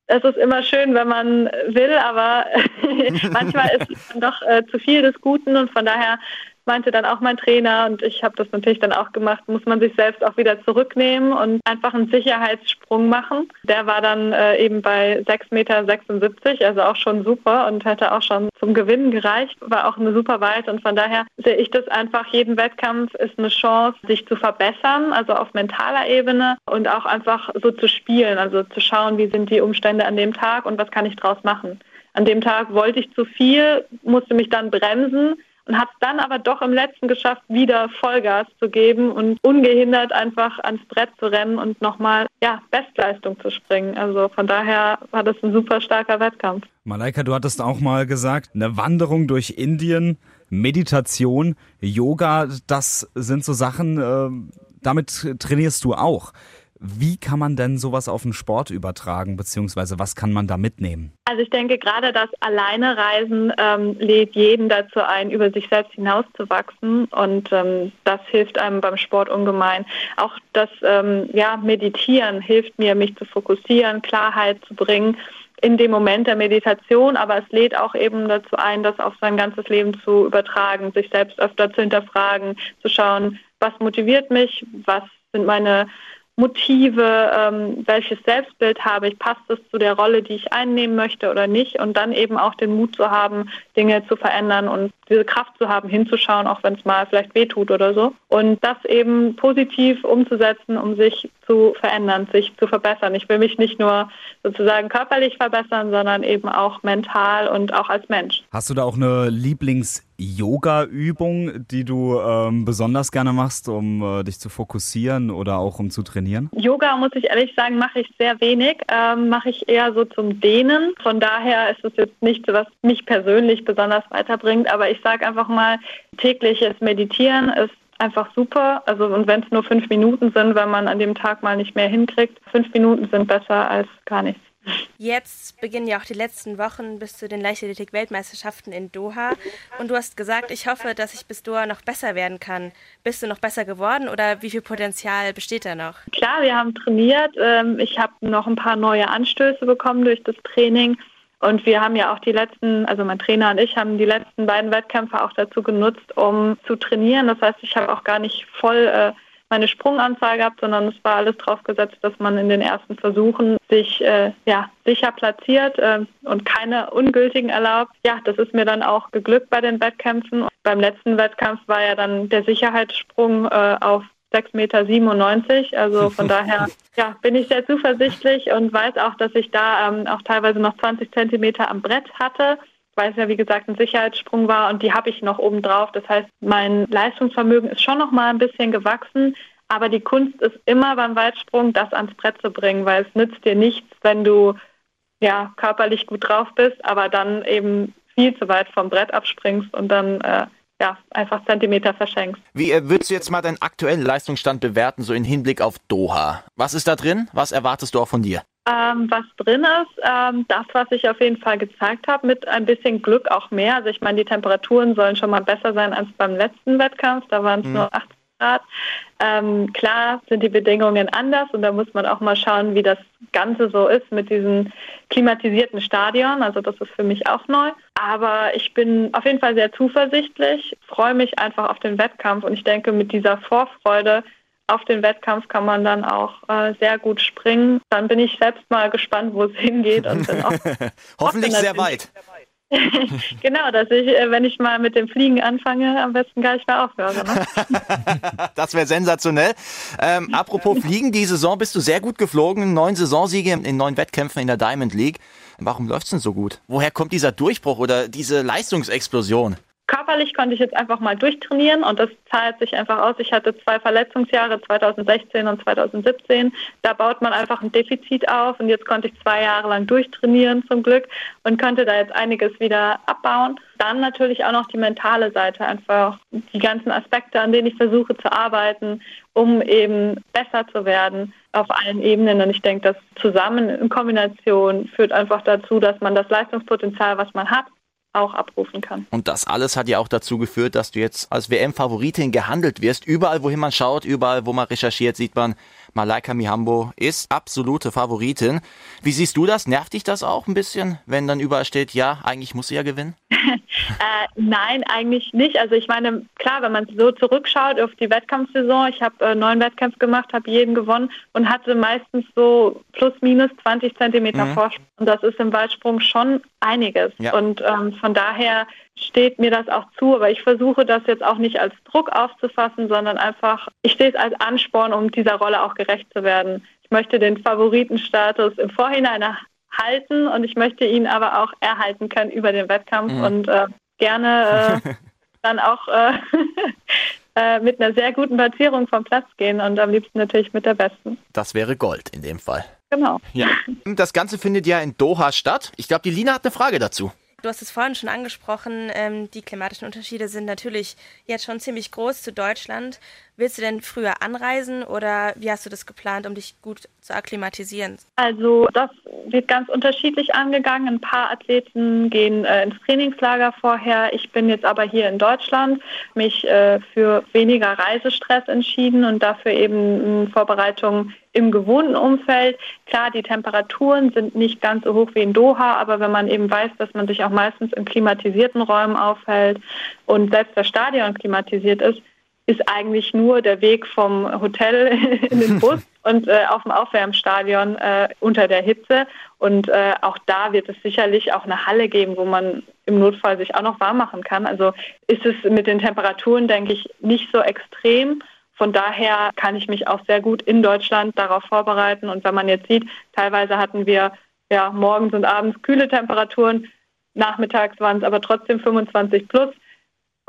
es ist immer schön, wenn man will, aber manchmal ist es dann doch äh, zu viel des Guten und von daher meinte dann auch mein Trainer und ich habe das natürlich dann auch gemacht, muss man sich selbst auch wieder zurücknehmen und einfach einen Sicherheitssprung machen. Der war dann äh, eben bei 6,76 Meter, also auch schon super und hätte auch schon zum Gewinnen gereicht, war auch eine super Weit und von daher sehe ich das einfach, jeden Wettkampf ist eine Chance, sich zu verbessern, also auf mentaler Ebene und auch einfach so zu spielen, also zu schauen, wie sind die Umstände an dem Tag und was kann ich draus machen. An dem Tag wollte ich zu viel, musste mich dann bremsen, und habe es dann aber doch im letzten geschafft, wieder Vollgas zu geben und ungehindert einfach ans Brett zu rennen und nochmal ja, Bestleistung zu springen. Also von daher war das ein super starker Wettkampf. Malaika, du hattest auch mal gesagt, eine Wanderung durch Indien, Meditation, Yoga, das sind so Sachen, äh, damit trainierst du auch. Wie kann man denn sowas auf den Sport übertragen, beziehungsweise was kann man da mitnehmen? Also ich denke, gerade das Alleinereisen ähm, lädt jeden dazu ein, über sich selbst hinauszuwachsen und ähm, das hilft einem beim Sport ungemein. Auch das ähm, ja, Meditieren hilft mir, mich zu fokussieren, Klarheit zu bringen in dem Moment der Meditation, aber es lädt auch eben dazu ein, das auf sein ganzes Leben zu übertragen, sich selbst öfter zu hinterfragen, zu schauen, was motiviert mich, was sind meine Motive, ähm, welches Selbstbild habe ich, passt es zu der Rolle, die ich einnehmen möchte oder nicht und dann eben auch den Mut zu haben, Dinge zu verändern und diese Kraft zu haben, hinzuschauen, auch wenn es mal vielleicht wehtut oder so. Und das eben positiv umzusetzen, um sich zu verändern, sich zu verbessern. Ich will mich nicht nur sozusagen körperlich verbessern, sondern eben auch mental und auch als Mensch. Hast du da auch eine Lieblings-Yoga-Übung, die du ähm, besonders gerne machst, um äh, dich zu fokussieren oder auch um zu trainieren? Yoga, muss ich ehrlich sagen, mache ich sehr wenig. Ähm, mache ich eher so zum Dehnen. Von daher ist es jetzt nichts, was mich persönlich besonders weiterbringt. Aber ich sage einfach mal, tägliches Meditieren ist einfach super. Also und wenn es nur fünf Minuten sind, wenn man an dem Tag mal nicht mehr hinkriegt, fünf Minuten sind besser als gar nichts. Jetzt beginnen ja auch die letzten Wochen bis zu den Leichtathletik-Weltmeisterschaften in Doha. Und du hast gesagt, ich hoffe, dass ich bis Doha noch besser werden kann. Bist du noch besser geworden oder wie viel Potenzial besteht da noch? Klar, wir haben trainiert. Ähm, ich habe noch ein paar neue Anstöße bekommen durch das Training. Und wir haben ja auch die letzten, also mein Trainer und ich haben die letzten beiden Wettkämpfe auch dazu genutzt, um zu trainieren. Das heißt, ich habe auch gar nicht voll äh, meine Sprunganzahl gehabt, sondern es war alles drauf gesetzt, dass man in den ersten Versuchen sich äh, ja, sicher platziert äh, und keine ungültigen erlaubt. Ja, das ist mir dann auch geglückt bei den Wettkämpfen. Und beim letzten Wettkampf war ja dann der Sicherheitssprung äh, auf 6,97 Meter. Also von daher ja, bin ich sehr zuversichtlich und weiß auch, dass ich da ähm, auch teilweise noch 20 Zentimeter am Brett hatte, weil es ja wie gesagt ein Sicherheitssprung war und die habe ich noch oben drauf. Das heißt, mein Leistungsvermögen ist schon noch mal ein bisschen gewachsen. Aber die Kunst ist immer beim Weitsprung, das ans Brett zu bringen, weil es nützt dir nichts, wenn du ja körperlich gut drauf bist, aber dann eben viel zu weit vom Brett abspringst und dann äh, ja, einfach Zentimeter verschenkst. Wie äh, würdest du jetzt mal deinen aktuellen Leistungsstand bewerten, so in Hinblick auf Doha? Was ist da drin? Was erwartest du auch von dir? Ähm, was drin ist, ähm, das, was ich auf jeden Fall gezeigt habe, mit ein bisschen Glück auch mehr. Also ich meine, die Temperaturen sollen schon mal besser sein als beim letzten Wettkampf. Da waren es mhm. nur 18 Grad. Ähm, klar sind die Bedingungen anders und da muss man auch mal schauen, wie das Ganze so ist mit diesem klimatisierten Stadion. Also das ist für mich auch neu. Aber ich bin auf jeden Fall sehr zuversichtlich, freue mich einfach auf den Wettkampf und ich denke, mit dieser Vorfreude auf den Wettkampf kann man dann auch äh, sehr gut springen. Dann bin ich selbst mal gespannt, wo es hingeht und bin auch hoffentlich sehr weit. Sehr weit. genau, dass ich, äh, wenn ich mal mit dem Fliegen anfange, am besten gar nicht mehr aufhöre. Ne? das wäre sensationell. Ähm, apropos Fliegen, die Saison bist du sehr gut geflogen. Neun Saisonsiege in neun Wettkämpfen in der Diamond League. Warum läuft's denn so gut? Woher kommt dieser Durchbruch oder diese Leistungsexplosion? Körperlich konnte ich jetzt einfach mal durchtrainieren und das zahlt sich einfach aus. Ich hatte zwei Verletzungsjahre, 2016 und 2017. Da baut man einfach ein Defizit auf und jetzt konnte ich zwei Jahre lang durchtrainieren zum Glück und könnte da jetzt einiges wieder abbauen. Dann natürlich auch noch die mentale Seite, einfach die ganzen Aspekte, an denen ich versuche zu arbeiten, um eben besser zu werden auf allen Ebenen. Und ich denke, das zusammen in Kombination führt einfach dazu, dass man das Leistungspotenzial, was man hat, auch abrufen kann. Und das alles hat ja auch dazu geführt, dass du jetzt als WM-Favoritin gehandelt wirst. Überall, wohin man schaut, überall, wo man recherchiert, sieht man, Malaika Mihambo ist absolute Favoritin. Wie siehst du das? Nervt dich das auch ein bisschen, wenn dann überall steht, ja, eigentlich muss sie ja gewinnen? äh, nein, eigentlich nicht. Also ich meine, klar, wenn man so zurückschaut auf die Wettkampfsaison, ich habe äh, neun Wettkämpfe gemacht, habe jeden gewonnen und hatte meistens so plus minus 20 Zentimeter mhm. Vorsprung. Und das ist im Weitsprung schon einiges. Ja. Und ähm, von daher steht mir das auch zu, aber ich versuche das jetzt auch nicht als Druck aufzufassen, sondern einfach, ich sehe es als Ansporn, um dieser Rolle auch gerecht zu werden. Ich möchte den Favoritenstatus im Vorhinein halten und ich möchte ihn aber auch erhalten können über den Wettkampf mhm. und äh, gerne äh, dann auch äh, äh, mit einer sehr guten Platzierung vom Platz gehen und am liebsten natürlich mit der besten. Das wäre Gold in dem Fall. Genau. Ja. Das Ganze findet ja in Doha statt. Ich glaube, die Lina hat eine Frage dazu. Du hast es vorhin schon angesprochen, ähm, die klimatischen Unterschiede sind natürlich jetzt schon ziemlich groß zu Deutschland. Willst du denn früher anreisen oder wie hast du das geplant, um dich gut zu akklimatisieren? Also das wird ganz unterschiedlich angegangen. Ein paar Athleten gehen äh, ins Trainingslager vorher. Ich bin jetzt aber hier in Deutschland, mich äh, für weniger Reisestress entschieden und dafür eben äh, Vorbereitungen im gewohnten Umfeld. Klar, die Temperaturen sind nicht ganz so hoch wie in Doha, aber wenn man eben weiß, dass man sich auch meistens in klimatisierten Räumen aufhält und selbst das Stadion klimatisiert ist, ist eigentlich nur der Weg vom Hotel in den Bus und äh, auf dem Aufwärmstadion äh, unter der Hitze. Und äh, auch da wird es sicherlich auch eine Halle geben, wo man im Notfall sich auch noch warm machen kann. Also ist es mit den Temperaturen, denke ich, nicht so extrem. Von daher kann ich mich auch sehr gut in Deutschland darauf vorbereiten. Und wenn man jetzt sieht, teilweise hatten wir ja morgens und abends kühle Temperaturen, nachmittags waren es aber trotzdem 25 plus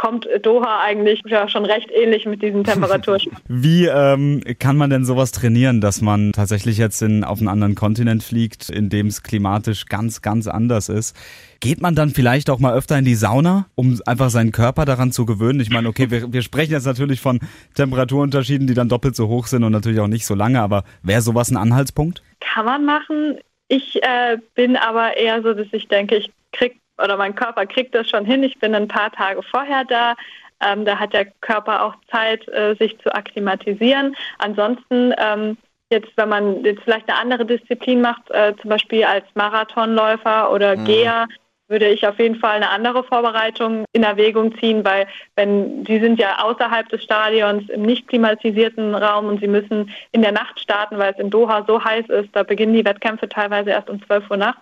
kommt Doha eigentlich ja schon recht ähnlich mit diesen Temperaturen. Wie ähm, kann man denn sowas trainieren, dass man tatsächlich jetzt in, auf einen anderen Kontinent fliegt, in dem es klimatisch ganz, ganz anders ist? Geht man dann vielleicht auch mal öfter in die Sauna, um einfach seinen Körper daran zu gewöhnen? Ich meine, okay, wir, wir sprechen jetzt natürlich von Temperaturunterschieden, die dann doppelt so hoch sind und natürlich auch nicht so lange, aber wäre sowas ein Anhaltspunkt? Kann man machen. Ich äh, bin aber eher so, dass ich denke, ich krieg oder mein Körper kriegt das schon hin. Ich bin ein paar Tage vorher da. Ähm, da hat der Körper auch Zeit, äh, sich zu akklimatisieren. Ansonsten, ähm, jetzt, wenn man jetzt vielleicht eine andere Disziplin macht, äh, zum Beispiel als Marathonläufer oder mhm. Geher, würde ich auf jeden Fall eine andere Vorbereitung in Erwägung ziehen, weil wenn sie sind ja außerhalb des Stadions im nicht klimatisierten Raum und sie müssen in der Nacht starten, weil es in Doha so heiß ist, da beginnen die Wettkämpfe teilweise erst um 12 Uhr nachts.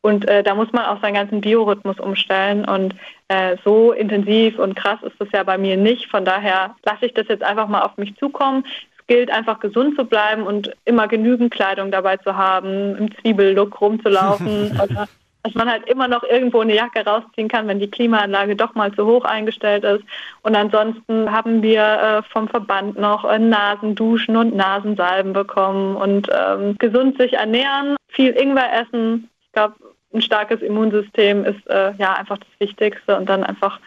Und äh, da muss man auch seinen ganzen Biorhythmus umstellen. Und äh, so intensiv und krass ist das ja bei mir nicht. Von daher lasse ich das jetzt einfach mal auf mich zukommen. Es gilt einfach gesund zu bleiben und immer genügend Kleidung dabei zu haben, im Zwiebellook rumzulaufen. oder dass man halt immer noch irgendwo eine Jacke rausziehen kann, wenn die Klimaanlage doch mal zu hoch eingestellt ist. Und ansonsten haben wir äh, vom Verband noch äh, Nasenduschen und Nasensalben bekommen und ähm, gesund sich ernähren, viel Ingwer essen. Ich glaube, ein starkes Immunsystem ist äh, ja einfach das Wichtigste und dann einfach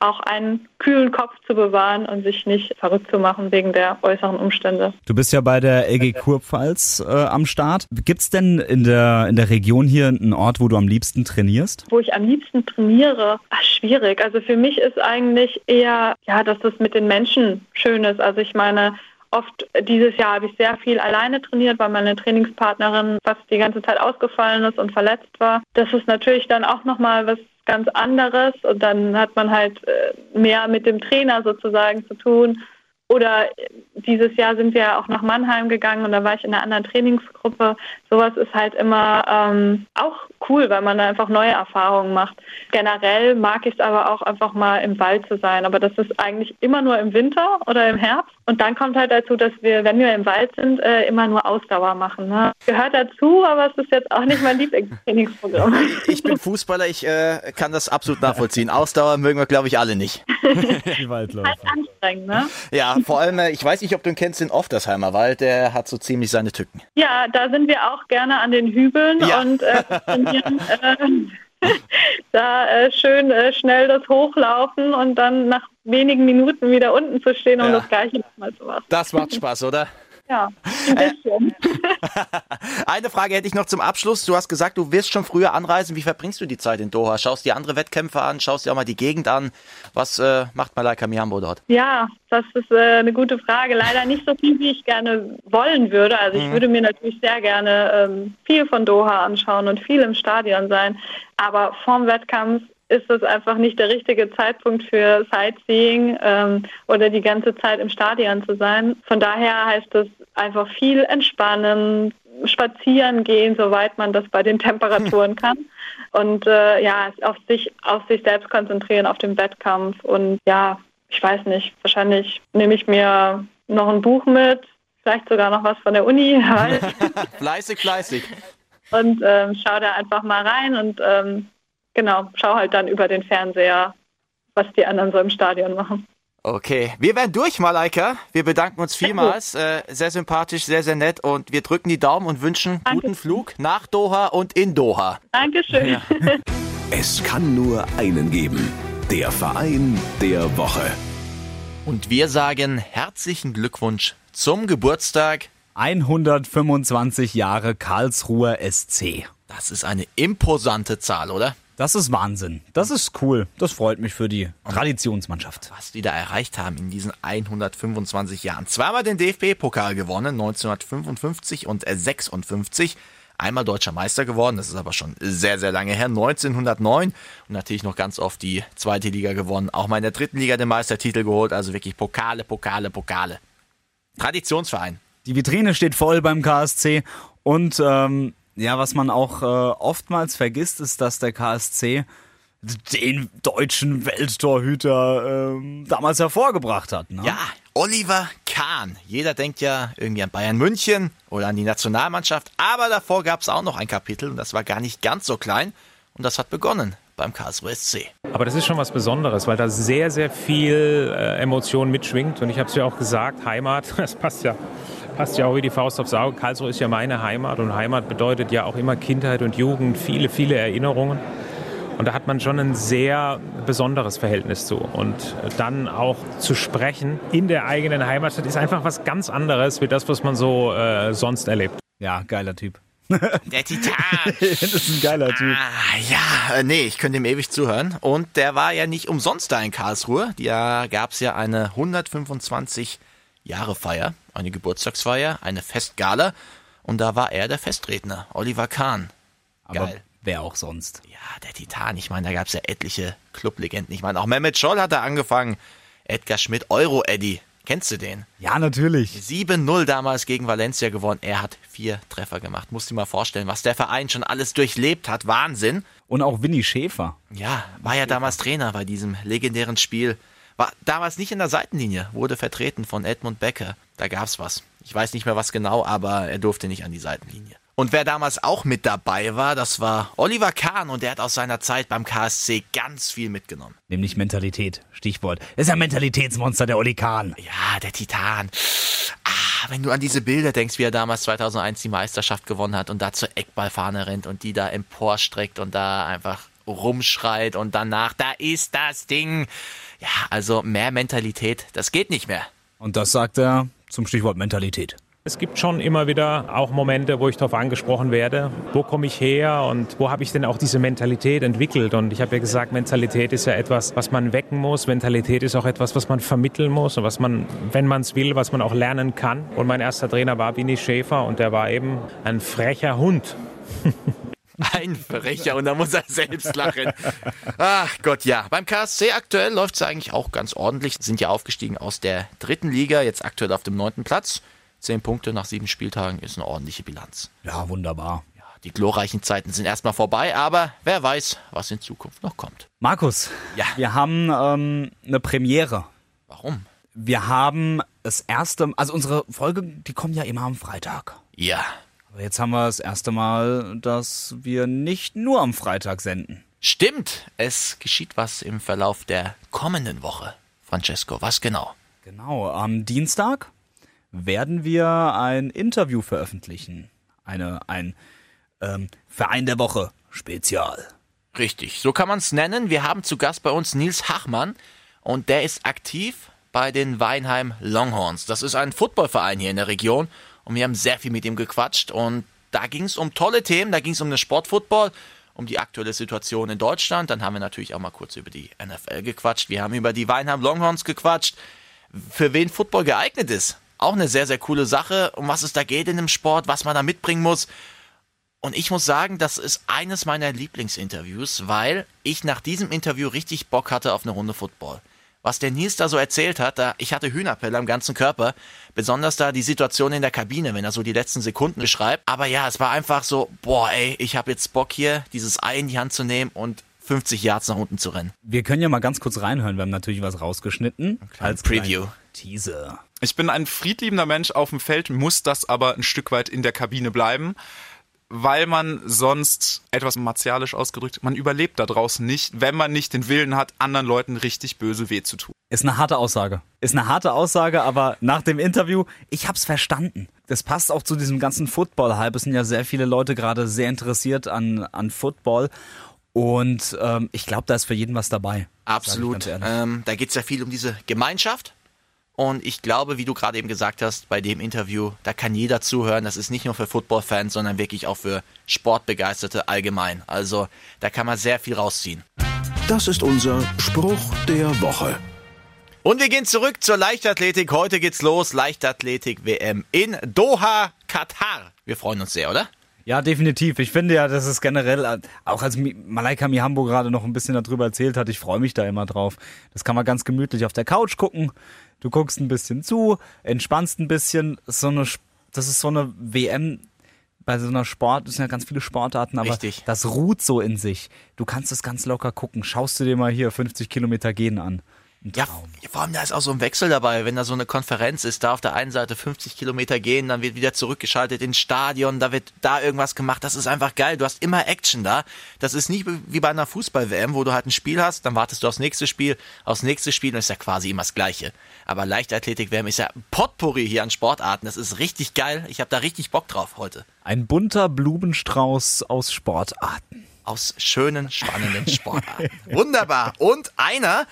auch einen kühlen Kopf zu bewahren und sich nicht verrückt zu machen wegen der äußeren Umstände. Du bist ja bei der LG Kurpfalz äh, am Start. Gibt es denn in der, in der Region hier einen Ort, wo du am liebsten trainierst? Wo ich am liebsten trainiere? Ach, schwierig. Also für mich ist eigentlich eher, ja, dass das mit den Menschen schön ist. Also ich meine, Oft dieses Jahr habe ich sehr viel alleine trainiert, weil meine Trainingspartnerin fast die ganze Zeit ausgefallen ist und verletzt war. Das ist natürlich dann auch nochmal was ganz anderes und dann hat man halt äh, mehr mit dem Trainer sozusagen zu tun. Oder dieses Jahr sind wir auch nach Mannheim gegangen und da war ich in einer anderen Trainingsgruppe. Sowas ist halt immer ähm, auch cool, weil man da einfach neue Erfahrungen macht. Generell mag ich es aber auch einfach mal im Wald zu sein. Aber das ist eigentlich immer nur im Winter oder im Herbst. Und dann kommt halt dazu, dass wir, wenn wir im Wald sind, äh, immer nur Ausdauer machen. Ne? Gehört dazu, aber es ist jetzt auch nicht mein Lieblingstrainingsprogramm. Ich bin Fußballer, ich äh, kann das absolut nachvollziehen. Ausdauer mögen wir, glaube ich, alle nicht. Die Waldläufe. Halt anstrengend, ne? Ja, vor allem, äh, ich weiß nicht, ob du ihn kennst, den Oftersheimer Wald, der hat so ziemlich seine Tücken. Ja, da sind wir auch gerne an den Hügeln ja. und äh, trainieren. Da äh, schön äh, schnell das Hochlaufen und dann nach wenigen Minuten wieder unten zu stehen, um ja. das Gleiche nochmal zu machen. Das macht Spaß, oder? Ja, ein bisschen. Eine Frage hätte ich noch zum Abschluss. Du hast gesagt, du wirst schon früher anreisen. Wie verbringst du die Zeit in Doha? Schaust dir andere Wettkämpfe an? Schaust dir auch mal die Gegend an? Was äh, macht Malaika Mihambo dort? Ja, das ist äh, eine gute Frage. Leider nicht so viel, wie ich gerne wollen würde. Also ich mhm. würde mir natürlich sehr gerne ähm, viel von Doha anschauen und viel im Stadion sein. Aber vorm Wettkampf ist es einfach nicht der richtige Zeitpunkt für Sightseeing ähm, oder die ganze Zeit im Stadion zu sein. Von daher heißt es einfach viel entspannen, spazieren gehen, soweit man das bei den Temperaturen kann. Und äh, ja, auf sich, auf sich selbst konzentrieren, auf den Wettkampf. Und ja, ich weiß nicht, wahrscheinlich nehme ich mir noch ein Buch mit, vielleicht sogar noch was von der Uni. fleißig, fleißig. Und ähm, schau da einfach mal rein und ähm, genau, schau halt dann über den Fernseher, was die anderen so im Stadion machen. Okay, wir werden durch, Malaika. Wir bedanken uns vielmals. Äh, sehr sympathisch, sehr, sehr nett und wir drücken die Daumen und wünschen Danke. guten Flug nach Doha und in Doha. Dankeschön. Ja. Es kann nur einen geben. Der Verein der Woche. Und wir sagen herzlichen Glückwunsch zum Geburtstag. 125 Jahre Karlsruher SC. Das ist eine imposante Zahl, oder? Das ist Wahnsinn. Das ist cool. Das freut mich für die Traditionsmannschaft. Was die da erreicht haben in diesen 125 Jahren. Zweimal den DFB-Pokal gewonnen, 1955 und 56. Einmal deutscher Meister geworden, das ist aber schon sehr, sehr lange her, 1909. Und natürlich noch ganz oft die zweite Liga gewonnen. Auch mal in der dritten Liga den Meistertitel geholt. Also wirklich Pokale, Pokale, Pokale. Traditionsverein. Die Vitrine steht voll beim KSC und ähm, ja, was man auch äh, oftmals vergisst, ist, dass der KSC den deutschen Welttorhüter ähm, damals hervorgebracht hat. Ne? Ja, Oliver Kahn. Jeder denkt ja irgendwie an Bayern München oder an die Nationalmannschaft, aber davor gab es auch noch ein Kapitel und das war gar nicht ganz so klein und das hat begonnen beim Karlsruhe SC. Aber das ist schon was Besonderes, weil da sehr, sehr viel äh, Emotion mitschwingt und ich habe es ja auch gesagt, Heimat, das passt ja passt ja auch wie die Faust aufs Auge. Karlsruhe ist ja meine Heimat und Heimat bedeutet ja auch immer Kindheit und Jugend, viele, viele Erinnerungen. Und da hat man schon ein sehr besonderes Verhältnis zu. Und dann auch zu sprechen in der eigenen Heimatstadt ist einfach was ganz anderes, wie das, was man so äh, sonst erlebt. Ja, geiler Typ. Der Titan. das ist ein geiler Typ. Ah, ja, äh, nee, ich könnte ihm ewig zuhören. Und der war ja nicht umsonst da in Karlsruhe. Da gab es ja eine 125 Jahre Feier, eine Geburtstagsfeier, eine Festgala. Und da war er der Festredner, Oliver Kahn. Aber Geil. wer auch sonst? Ja, der Titan. Ich meine, da gab es ja etliche Clublegenden. Ich meine, auch Mehmet Scholl hat da angefangen. Edgar Schmidt, Euro-Eddy. Kennst du den? Ja, natürlich. 7-0 damals gegen Valencia gewonnen. Er hat vier Treffer gemacht. Musst dir mal vorstellen, was der Verein schon alles durchlebt hat. Wahnsinn. Und auch Winnie Schäfer. Ja, war ja damals Trainer bei diesem legendären Spiel. War damals nicht in der Seitenlinie, wurde vertreten von Edmund Becker. Da gab's was. Ich weiß nicht mehr was genau, aber er durfte nicht an die Seitenlinie. Und wer damals auch mit dabei war, das war Oliver Kahn und der hat aus seiner Zeit beim KSC ganz viel mitgenommen. Nämlich Mentalität, Stichwort. Das ist ein Mentalitätsmonster, der Oli Kahn. Ja, der Titan. Ah, wenn du an diese Bilder denkst, wie er damals 2001 die Meisterschaft gewonnen hat und da zur Eckballfahne rennt und die da emporstreckt und da einfach rumschreit und danach, da ist das Ding. Ja, also mehr Mentalität, das geht nicht mehr. Und das sagt er zum Stichwort Mentalität. Es gibt schon immer wieder auch Momente, wo ich darauf angesprochen werde, wo komme ich her und wo habe ich denn auch diese Mentalität entwickelt. Und ich habe ja gesagt, Mentalität ist ja etwas, was man wecken muss. Mentalität ist auch etwas, was man vermitteln muss und was man, wenn man es will, was man auch lernen kann. Und mein erster Trainer war Bini Schäfer und der war eben ein frecher Hund. Ein Frecher und da muss er selbst lachen. Ach Gott, ja. Beim KSC aktuell läuft es eigentlich auch ganz ordentlich. Sind ja aufgestiegen aus der dritten Liga, jetzt aktuell auf dem neunten Platz. Zehn Punkte nach sieben Spieltagen ist eine ordentliche Bilanz. Ja, wunderbar. Ja, die glorreichen Zeiten sind erstmal vorbei, aber wer weiß, was in Zukunft noch kommt. Markus, ja. wir haben ähm, eine Premiere. Warum? Wir haben das erste, also unsere Folge, die kommen ja immer am Freitag. Ja. Aber jetzt haben wir das erste Mal, dass wir nicht nur am Freitag senden. Stimmt, es geschieht was im Verlauf der kommenden Woche. Francesco, was genau? Genau, am Dienstag werden wir ein Interview veröffentlichen. Eine, ein ähm, Verein der Woche Spezial. Richtig, so kann man es nennen. Wir haben zu Gast bei uns Nils Hachmann und der ist aktiv bei den Weinheim Longhorns. Das ist ein Footballverein hier in der Region und wir haben sehr viel mit ihm gequatscht und da ging es um tolle Themen, da ging es um den Sportfootball, um die aktuelle Situation in Deutschland. Dann haben wir natürlich auch mal kurz über die NFL gequatscht. Wir haben über die Weinheim Longhorns gequatscht, für wen Football geeignet ist. Auch eine sehr, sehr coole Sache, um was es da geht in dem Sport, was man da mitbringen muss. Und ich muss sagen, das ist eines meiner Lieblingsinterviews, weil ich nach diesem Interview richtig Bock hatte auf eine Runde Football was der Nils da so erzählt hat, da, ich hatte Hühnerpelle am ganzen Körper, besonders da die Situation in der Kabine, wenn er so die letzten Sekunden beschreibt. Aber ja, es war einfach so, boah, ey, ich habe jetzt Bock hier, dieses Ei in die Hand zu nehmen und 50 Yards nach unten zu rennen. Wir können ja mal ganz kurz reinhören, wir haben natürlich was rausgeschnitten. Als Preview. Teaser. Ich bin ein friedliebender Mensch auf dem Feld, muss das aber ein Stück weit in der Kabine bleiben weil man sonst etwas martialisch ausgedrückt, man überlebt da draußen nicht, wenn man nicht den Willen hat, anderen Leuten richtig böse weh zu tun. Ist eine harte Aussage. Ist eine harte Aussage, aber nach dem Interview, ich hab's verstanden. Das passt auch zu diesem ganzen Football-Hype. Es sind ja sehr viele Leute gerade sehr interessiert an, an Football. Und ähm, ich glaube, da ist für jeden was dabei. Absolut. Ähm, da geht es ja viel um diese Gemeinschaft. Und ich glaube, wie du gerade eben gesagt hast, bei dem Interview, da kann jeder zuhören. Das ist nicht nur für Football-Fans, sondern wirklich auch für Sportbegeisterte allgemein. Also da kann man sehr viel rausziehen. Das ist unser Spruch der Woche. Und wir gehen zurück zur Leichtathletik. Heute geht's los. Leichtathletik-WM in Doha, Katar. Wir freuen uns sehr, oder? Ja, definitiv. Ich finde ja, das ist generell, auch als Malaika Mihambo gerade noch ein bisschen darüber erzählt hat, ich freue mich da immer drauf. Das kann man ganz gemütlich auf der Couch gucken. Du guckst ein bisschen zu, entspannst ein bisschen. So eine, das ist so eine WM bei so einer Sport, das sind ja ganz viele Sportarten, aber Richtig. das ruht so in sich. Du kannst es ganz locker gucken. Schaust du dir mal hier 50 Kilometer gehen an. Ja, vor allem da ist auch so ein Wechsel dabei, wenn da so eine Konferenz ist, da auf der einen Seite 50 Kilometer gehen, dann wird wieder zurückgeschaltet ins Stadion, da wird da irgendwas gemacht, das ist einfach geil, du hast immer Action da. Das ist nicht wie bei einer Fußball-WM, wo du halt ein Spiel hast, dann wartest du aufs nächste Spiel, aufs nächste Spiel und ist ja quasi immer das Gleiche. Aber Leichtathletik-WM ist ja Potpourri hier an Sportarten, das ist richtig geil, ich habe da richtig Bock drauf heute. Ein bunter Blumenstrauß aus Sportarten. Aus schönen, spannenden Sportarten. Wunderbar. Und einer,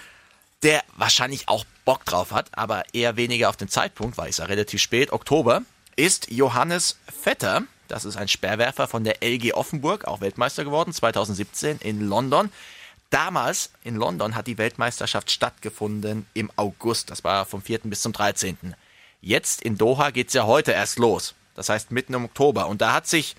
der wahrscheinlich auch Bock drauf hat, aber eher weniger auf den Zeitpunkt, weil es ja relativ spät, Oktober, ist Johannes Vetter. Das ist ein Sperrwerfer von der LG Offenburg, auch Weltmeister geworden, 2017 in London. Damals in London hat die Weltmeisterschaft stattgefunden im August. Das war vom 4. bis zum 13. Jetzt in Doha geht es ja heute erst los. Das heißt mitten im Oktober. Und da hat sich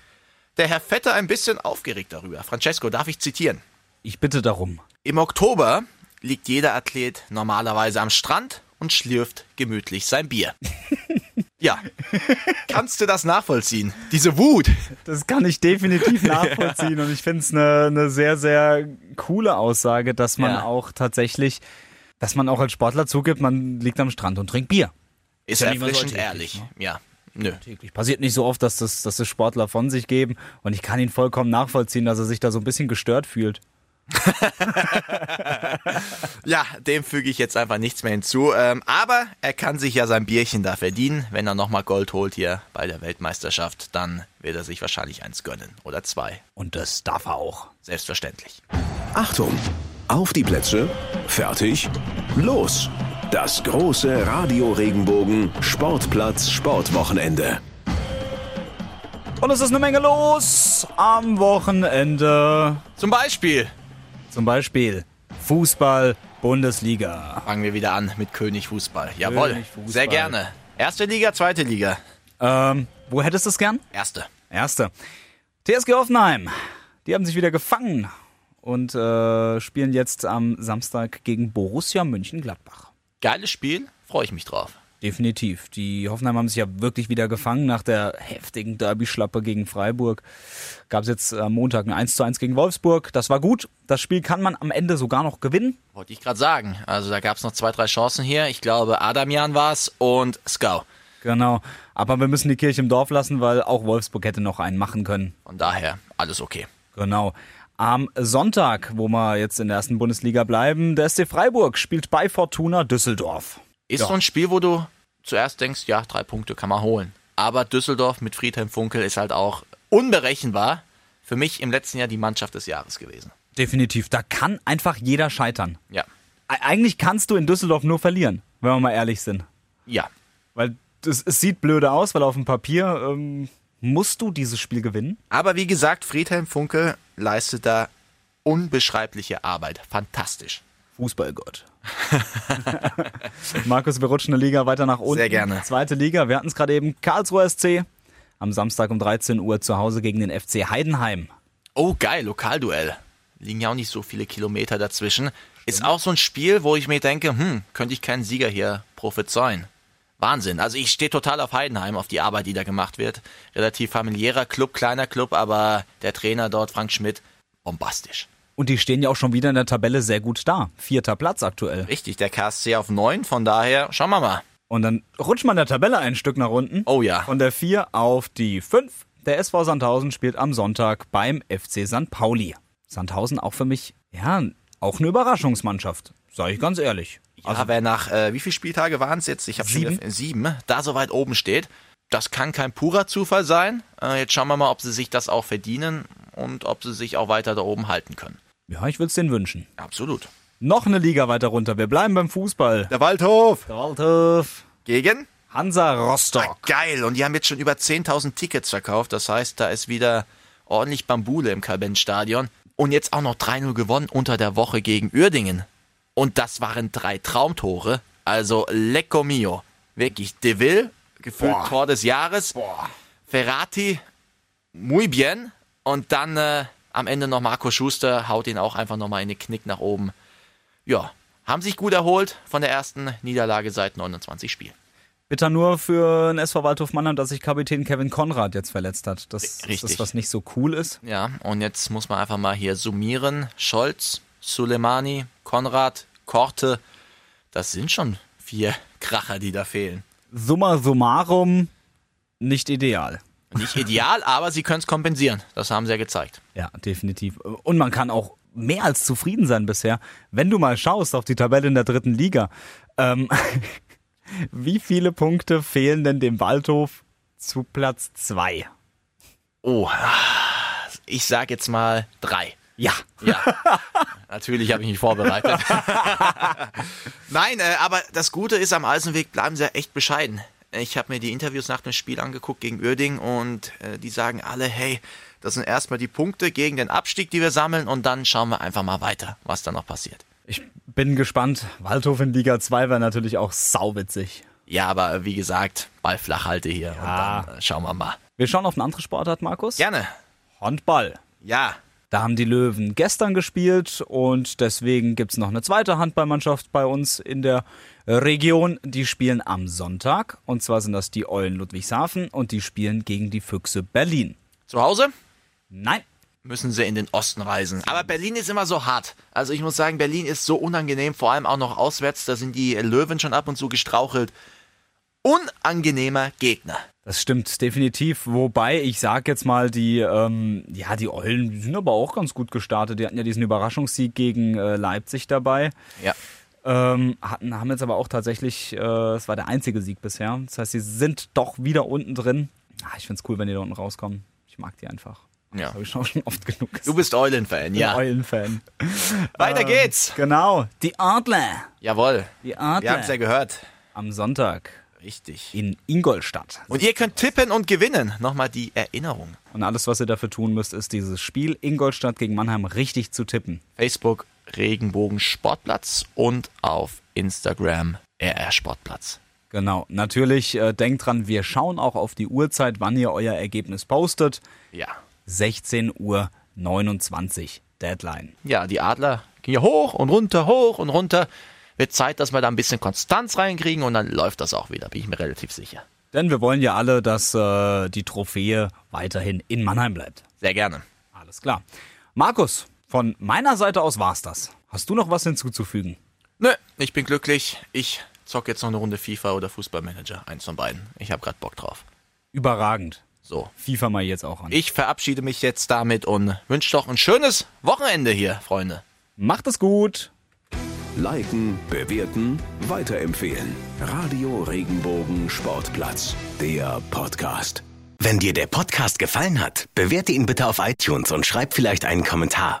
der Herr Vetter ein bisschen aufgeregt darüber. Francesco, darf ich zitieren? Ich bitte darum. Im Oktober liegt jeder Athlet normalerweise am Strand und schlürft gemütlich sein Bier. ja. Kannst du das nachvollziehen? Diese Wut. Das kann ich definitiv nachvollziehen und ich finde es eine, eine sehr, sehr coole Aussage, dass man Ja. auch tatsächlich, dass man auch als Sportler zugibt, man liegt am Strand und trinkt Bier. Ist ja nicht erfrischend ehrlich. ne? Ja. Nö. Passiert nicht so oft, dass das, dass das Sportler von sich geben und ich kann ihn vollkommen nachvollziehen, dass er sich da so ein bisschen gestört fühlt. Ja, dem füge ich jetzt einfach nichts mehr hinzu. Ähm, aber er kann sich ja sein Bierchen da verdienen. Wenn er nochmal Gold holt hier bei der Weltmeisterschaft, dann wird er sich wahrscheinlich eins gönnen. Oder zwei. Und das darf er auch. Selbstverständlich. Achtung! Auf die Plätze, fertig, los! Das große Radio Regenbogen Sportplatz Sportwochenende. Und es ist eine Menge los am Wochenende. Zum Beispiel. Zum Beispiel Fußball, Bundesliga. Fangen wir wieder an mit König Fußball. Jawohl. König Fußball. Sehr gerne. Erste Liga, zweite Liga. Ähm, wo hättest du es gern? Erste. Erste. TSG Hoffenheim. Die haben sich wieder gefangen und äh, spielen jetzt am Samstag gegen Borussia Mönchengladbach. Geiles Spiel. Freue ich mich drauf. Definitiv. Die Hoffenheim haben sich ja wirklich wieder gefangen nach der heftigen Derby-Schlappe gegen Freiburg. Gab es jetzt am Montag ein 1 zu 1 gegen Wolfsburg. Das war gut. Das Spiel kann man am Ende sogar noch gewinnen. Wollte ich gerade sagen. Also da gab es noch zwei, drei Chancen hier. Ich glaube, Adamian war es und Skau. Genau. Aber wir müssen die Kirche im Dorf lassen, weil auch Wolfsburg hätte noch einen machen können. Von daher alles okay. Genau. Am Sonntag, wo wir jetzt in der ersten Bundesliga bleiben, der SC Freiburg spielt bei Fortuna Düsseldorf. Ist Ja. so ein Spiel, wo du zuerst denkst, ja, drei Punkte kann man holen. Aber Düsseldorf mit Friedhelm Funkel ist halt auch unberechenbar. Für mich im letzten Jahr die Mannschaft des Jahres gewesen. Definitiv. Da kann einfach jeder scheitern. Ja. Eigentlich kannst du in Düsseldorf nur verlieren, wenn wir mal ehrlich sind. Ja. Weil das, es sieht blöde aus, weil auf dem Papier ähm, musst du dieses Spiel gewinnen. Aber wie gesagt, Friedhelm Funkel leistet da unbeschreibliche Arbeit. Fantastisch. Fußballgott. Markus, wir rutschen eine Liga weiter nach unten. Sehr gerne. Zweite Liga, wir hatten es gerade eben, Karlsruher SC. Am Samstag um 13 Uhr zu Hause gegen den FC Heidenheim. Oh, geil, Lokalduell. Liegen ja auch nicht so viele Kilometer dazwischen. Ist auch so ein Spiel, wo ich mir denke, hm, könnte ich keinen Sieger hier prophezeien. Wahnsinn. Also ich stehe total auf Heidenheim, auf die Arbeit, die da gemacht wird. Relativ familiärer Club, kleiner Club, aber der Trainer dort, Frank Schmidt, bombastisch. Und die stehen ja auch schon wieder in der Tabelle sehr gut da. Vierter Platz aktuell. Richtig, der KSC auf 9, von daher schauen wir mal. Und dann rutscht man in der Tabelle ein Stück nach unten. Oh ja. Von der 4 auf die 5. Der SV Sandhausen spielt am Sonntag beim FC St. Pauli. Sandhausen auch für mich, ja, auch eine Überraschungsmannschaft. Sag ich ganz ehrlich. Also wer nach, äh, wie viele Spieltage waren es jetzt? Ich habe Sieben. sieben. sieben, da so weit oben steht. Das kann kein purer Zufall sein. Äh, jetzt schauen wir mal, ob sie sich das auch verdienen und ob sie sich auch weiter da oben halten können. Ja, ich würde es denen wünschen. Absolut. Noch eine Liga weiter runter. Wir bleiben beim Fußball. Der Waldhof. Der Waldhof. Gegen? Hansa Rostock. Ah, geil. Und die haben jetzt schon über 10.000 Tickets verkauft. Das heißt, da ist wieder ordentlich Bambule im Kalbenstadion. Und jetzt auch noch 3-0 gewonnen unter der Woche gegen Uerdingen. Und das waren drei Traumtore. Also Lecco Mio. Wirklich. De Ville, gefühlt Boah. Tor des Jahres. Boah. Ferrati, muy bien. Und dann äh, am Ende noch Marco Schuster, haut ihn auch einfach nochmal in den Knick nach oben. Ja, haben sich gut erholt von der ersten Niederlage seit 29 Spielen. Bitter nur für den SV Waldhof Mannheim, dass sich Kapitän Kevin Konrad jetzt verletzt hat. Das ist Richtig. das, was nicht so cool ist. Ja, und jetzt muss man einfach mal hier summieren. Scholz, Suleimani, Konrad, Korte, das sind schon vier Kracher, die da fehlen. Summa summarum nicht ideal. Nicht ideal, aber sie können es kompensieren. Das haben sie ja gezeigt. Ja, definitiv. Und man kann auch mehr als zufrieden sein bisher. Wenn du mal schaust auf die Tabelle in der dritten Liga, ähm, wie viele Punkte fehlen denn dem Waldhof zu Platz zwei? Oh, ich sag jetzt mal drei. Ja. Ja. Natürlich habe ich mich vorbereitet. Nein, äh, aber das Gute ist, am Eisenweg bleiben sie ja echt bescheiden. Ich habe mir die Interviews nach dem Spiel angeguckt gegen Uerding und äh, die sagen alle, hey, das sind erstmal die Punkte gegen den Abstieg, die wir sammeln und dann schauen wir einfach mal weiter, was da noch passiert. Ich bin gespannt. Waldhof in Liga 2 wäre natürlich auch sauwitzig. Ja, aber wie gesagt, Ball flach halte hier Ja. und dann äh, schauen wir mal. Wir schauen auf eine andere Sportart, Markus. Gerne. Handball. Ja. Da haben die Löwen gestern gespielt und deswegen gibt es noch eine zweite Handballmannschaft bei uns in der Region. Die spielen am Sonntag und zwar sind das die Eulen Ludwigshafen und die spielen gegen die Füchse Berlin. Zu Hause? Nein. Müssen sie in den Osten reisen. Aber Berlin ist immer so hart. Also ich muss sagen, Berlin ist so unangenehm, vor allem auch noch auswärts. Da sind die Löwen schon ab und zu gestrauchelt. Unangenehmer Gegner. Das stimmt definitiv. Wobei ich sag jetzt mal, die, ähm, ja, die Eulen sind aber auch ganz gut gestartet. Die hatten ja diesen Überraschungssieg gegen äh, Leipzig dabei. Ja. Ähm, hatten, haben jetzt aber auch tatsächlich, äh, es war der einzige Sieg bisher. Das heißt, sie sind doch wieder unten drin. Ah, ich find's cool, wenn die da unten rauskommen. Ich mag die einfach. Ja. Habe ich auch schon oft genug gesagt. Du bist Eulen-Fan, ja. Eulen-Fan. Weiter Ähm, geht's. Genau. Die Adler. Jawohl. Die Adler. Wir haben's ja gehört. Am Sonntag. Richtig. In Ingolstadt. Und ihr könnt tippen und gewinnen. Nochmal die Erinnerung. Und alles, was ihr dafür tun müsst, ist dieses Spiel Ingolstadt gegen Mannheim richtig zu tippen. Facebook Regenbogen Sportplatz und auf Instagram RR Sportplatz. Genau. Natürlich äh, denkt dran, wir schauen auch auf die Uhrzeit, wann ihr euer Ergebnis postet. Ja. 16 Uhr 29 Deadline. Ja, die Adler gehen ja hoch und runter, hoch und runter. Wird Zeit, dass wir da ein bisschen Konstanz reinkriegen und dann läuft das auch wieder, bin ich mir relativ sicher. Denn wir wollen ja alle, dass äh, die Trophäe weiterhin in Mannheim bleibt. Sehr gerne. Alles klar. Markus, von meiner Seite aus war's das. Hast du noch was hinzuzufügen? Nö, ich bin glücklich. Ich zock jetzt noch eine Runde FIFA oder Fußballmanager. Eins von beiden. Ich habe gerade Bock drauf. Überragend. So. FIFA mal jetzt auch an. Ich verabschiede mich jetzt damit und wünsche doch ein schönes Wochenende hier, Freunde. Macht es gut. Liken, bewerten, weiterempfehlen. Radio Regenbogen Sportplatz, der Podcast. Wenn dir der Podcast gefallen hat, bewerte ihn bitte auf iTunes und schreib vielleicht einen Kommentar.